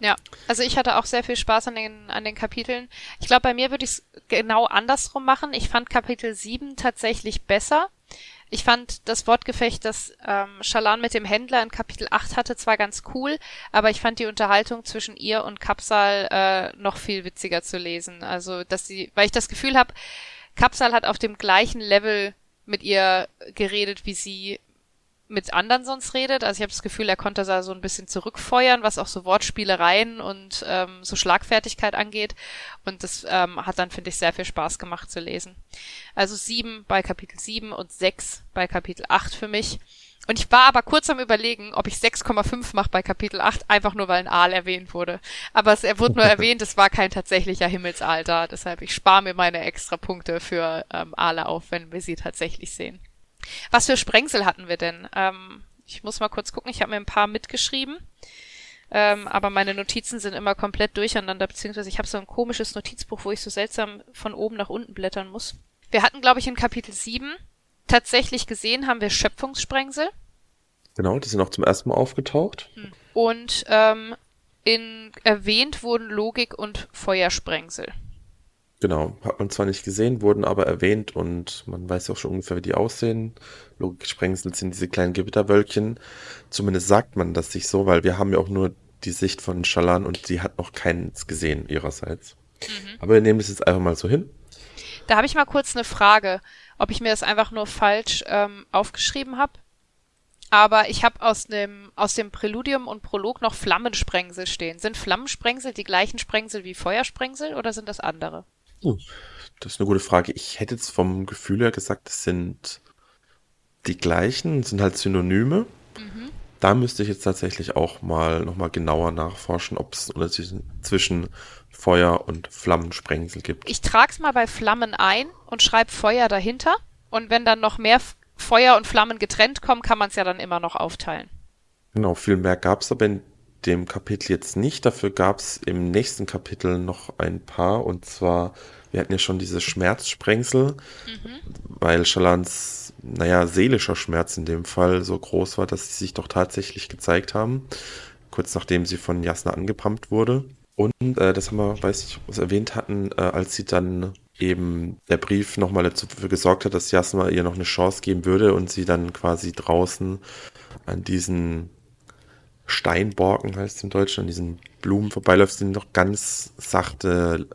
Ja, also ich hatte auch sehr viel Spaß an den, an den Kapiteln. Ich glaube, bei mir würde ich es genau andersrum machen. Ich fand Kapitel 7 tatsächlich besser. Ich fand das Wortgefecht, das ähm, Shalan mit dem Händler in Kapitel 8 hatte, zwar ganz cool, aber ich fand die Unterhaltung zwischen ihr und Kapsal äh, noch viel witziger zu lesen. Also, dass sie, weil ich das Gefühl habe, Kapsal hat auf dem gleichen Level mit ihr geredet, wie sie mit anderen sonst redet. Also ich habe das Gefühl, er konnte da so ein bisschen zurückfeuern, was auch so Wortspielereien und ähm, so Schlagfertigkeit angeht. Und das ähm, hat dann, finde ich, sehr viel Spaß gemacht zu lesen. Also sieben bei Kapitel sieben und sechs bei Kapitel acht für mich. Und ich war aber kurz am überlegen, ob ich 6,5 mache bei Kapitel 8, einfach nur weil ein Aal erwähnt wurde. Aber es, er wurde nur (laughs) erwähnt, es war kein tatsächlicher Himmelsaal da. Deshalb, ich spare mir meine extra Punkte für ähm, Aale auf, wenn wir sie tatsächlich sehen. Was für Sprengsel hatten wir denn? Ähm, ich muss mal kurz gucken, ich habe mir ein paar mitgeschrieben. Ähm, aber meine Notizen sind immer komplett durcheinander, beziehungsweise ich habe so ein komisches Notizbuch, wo ich so seltsam von oben nach unten blättern muss. Wir hatten, glaube ich, in Kapitel 7 tatsächlich gesehen, haben wir Schöpfungssprengsel. Genau, die sind auch zum ersten Mal aufgetaucht. Hm. Und ähm, in erwähnt wurden Logik und Feuersprengsel. Genau, hat man zwar nicht gesehen, wurden aber erwähnt und man weiß auch schon ungefähr, wie die aussehen. Logiksprengsel sind diese kleinen Gewitterwölkchen. Zumindest sagt man das sich so, weil wir haben ja auch nur die Sicht von Shalan und sie hat noch keins gesehen ihrerseits. Mhm. Aber wir nehmen das jetzt einfach mal so hin. Da habe ich mal kurz eine Frage, ob ich mir das einfach nur falsch ähm, aufgeschrieben habe. Aber ich habe aus dem, aus dem Präludium und Prolog noch Flammensprengsel stehen. Sind Flammensprengsel die gleichen Sprengsel wie Feuersprengsel oder sind das andere? Oh, das ist eine gute Frage. Ich hätte jetzt vom Gefühl her gesagt, das sind die gleichen, sind halt Synonyme. Mhm. Da müsste ich jetzt tatsächlich auch mal nochmal genauer nachforschen, ob es Unterschiede zwischen Feuer und Flammensprengsel gibt. Ich trage es mal bei Flammen ein und schreibe Feuer dahinter. Und wenn dann noch mehr Feuer und Flammen getrennt kommen, kann man es ja dann immer noch aufteilen. Genau, viel mehr gab es aber in dem Kapitel jetzt nicht. Dafür gab es im nächsten Kapitel noch ein paar. Und zwar, wir hatten ja schon diese Schmerzsprengsel, mhm. weil Shalans, naja, seelischer Schmerz in dem Fall so groß war, dass sie sich doch tatsächlich gezeigt haben. Kurz nachdem sie von Jasna angepumpt wurde. Und äh, das haben wir, weiß ich, was erwähnt hatten, äh, als sie dann eben der Brief nochmal dafür gesorgt hat, dass Jasna ihr noch eine Chance geben würde und sie dann quasi draußen an diesen Steinborken heißt es in Deutschland, diesen Blumen vorbeiläuft, sind noch ganz sachte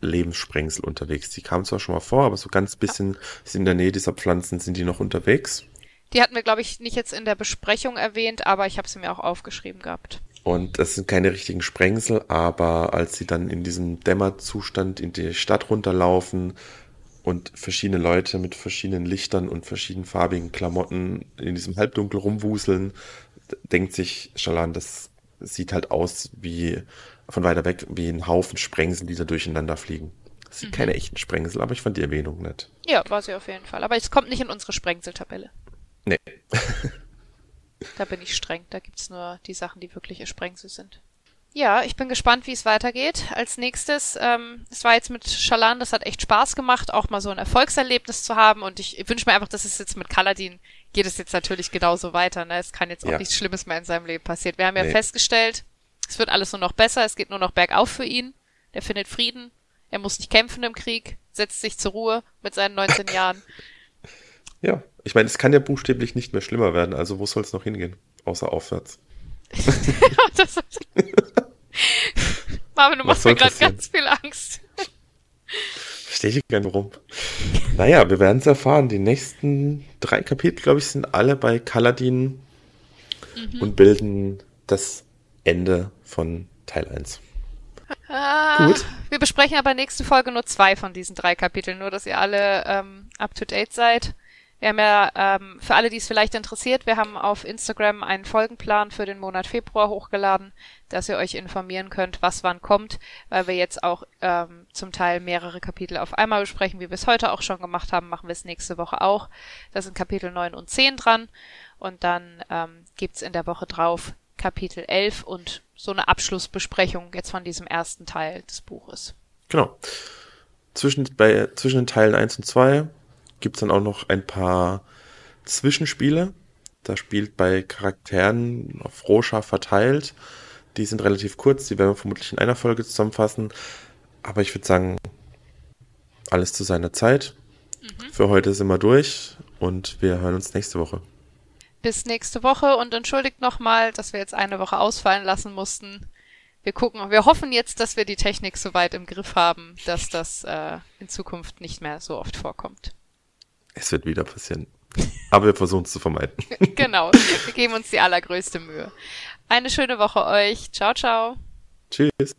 Lebenssprengsel unterwegs. Die kamen zwar schon mal vor, aber so ganz bisschen in der Nähe dieser Pflanzen sind die noch unterwegs. Die hatten wir, glaube ich, nicht jetzt in der Besprechung erwähnt, aber ich habe sie mir auch aufgeschrieben gehabt. Und das sind keine richtigen Sprengsel, aber als sie dann in diesem Dämmerzustand in die Stadt runterlaufen und verschiedene Leute mit verschiedenen Lichtern und verschiedenfarbigen Klamotten in diesem Halbdunkel rumwuseln, denkt sich Shalan, das sieht halt aus wie von weiter weg wie ein Haufen Sprengsel, die da durcheinander fliegen. Das sind mhm. keine echten Sprengsel, aber ich fand die Erwähnung nett. Ja, war sie auf jeden Fall. Aber es kommt nicht in unsere Sprengseltabelle. Nee. (laughs) da bin ich streng. Da gibt's nur die Sachen, die wirkliche Sprengsel sind. Ja, ich bin gespannt, wie es weitergeht. Als nächstes, ähm, es war jetzt mit Shalan, das hat echt Spaß gemacht, auch mal so ein Erfolgserlebnis zu haben. Und ich wünsche mir einfach, dass es jetzt mit Kaladin geht es jetzt natürlich genauso weiter. Ne? Es kann jetzt auch ja. nichts Schlimmes mehr in seinem Leben passieren. Wir haben ja nee. festgestellt, Es wird alles nur noch besser, es geht nur noch bergauf für ihn. Er findet Frieden, er muss nicht kämpfen im Krieg, setzt sich zur Ruhe mit seinen 19 (laughs) Jahren. Ja, ich meine, es kann ja buchstäblich nicht mehr schlimmer werden, also wo soll es noch hingehen? Außer aufwärts. (laughs) (laughs) Marvin, du machst mir gerade ganz viel Angst. Verstehe ich gar nicht warum. Naja, wir werden es erfahren. Die nächsten drei Kapitel, glaube ich, sind alle bei Kaladin mhm. und bilden das Ende von Teil 1. Ah, Gut. Wir besprechen aber nächste Folge nur zwei von diesen drei Kapiteln, nur dass ihr alle ähm, up to date seid. Wir haben ja, ähm, für alle, die es vielleicht interessiert, wir haben auf Instagram einen Folgenplan für den Monat Februar hochgeladen, dass ihr euch informieren könnt, was wann kommt, weil wir jetzt auch ähm, zum Teil mehrere Kapitel auf einmal besprechen, wie wir es heute auch schon gemacht haben, machen wir es nächste Woche auch. Da sind Kapitel 9 und 10 dran und dann ähm, gibt's in der Woche drauf Kapitel 11 und so eine Abschlussbesprechung jetzt von diesem ersten Teil des Buches. Genau. Zwischen, bei, zwischen den Teilen 1 und 2 gibt es dann auch noch ein paar Zwischenspiele. Da spielt bei Charakteren auf Rosha verteilt. Die sind relativ kurz, die werden wir vermutlich in einer Folge zusammenfassen. Aber ich würde sagen, alles zu seiner Zeit. Mhm. Für heute sind wir durch und wir hören uns nächste Woche. Bis nächste Woche und entschuldigt nochmal, dass wir jetzt eine Woche ausfallen lassen mussten. Wir gucken, wir hoffen jetzt, dass wir die Technik so weit im Griff haben, dass das äh, in Zukunft nicht mehr so oft vorkommt. Es wird wieder passieren. Aber wir versuchen es zu vermeiden. (laughs) genau. Wir geben uns die allergrößte Mühe. Eine schöne Woche euch. Ciao, ciao. Tschüss.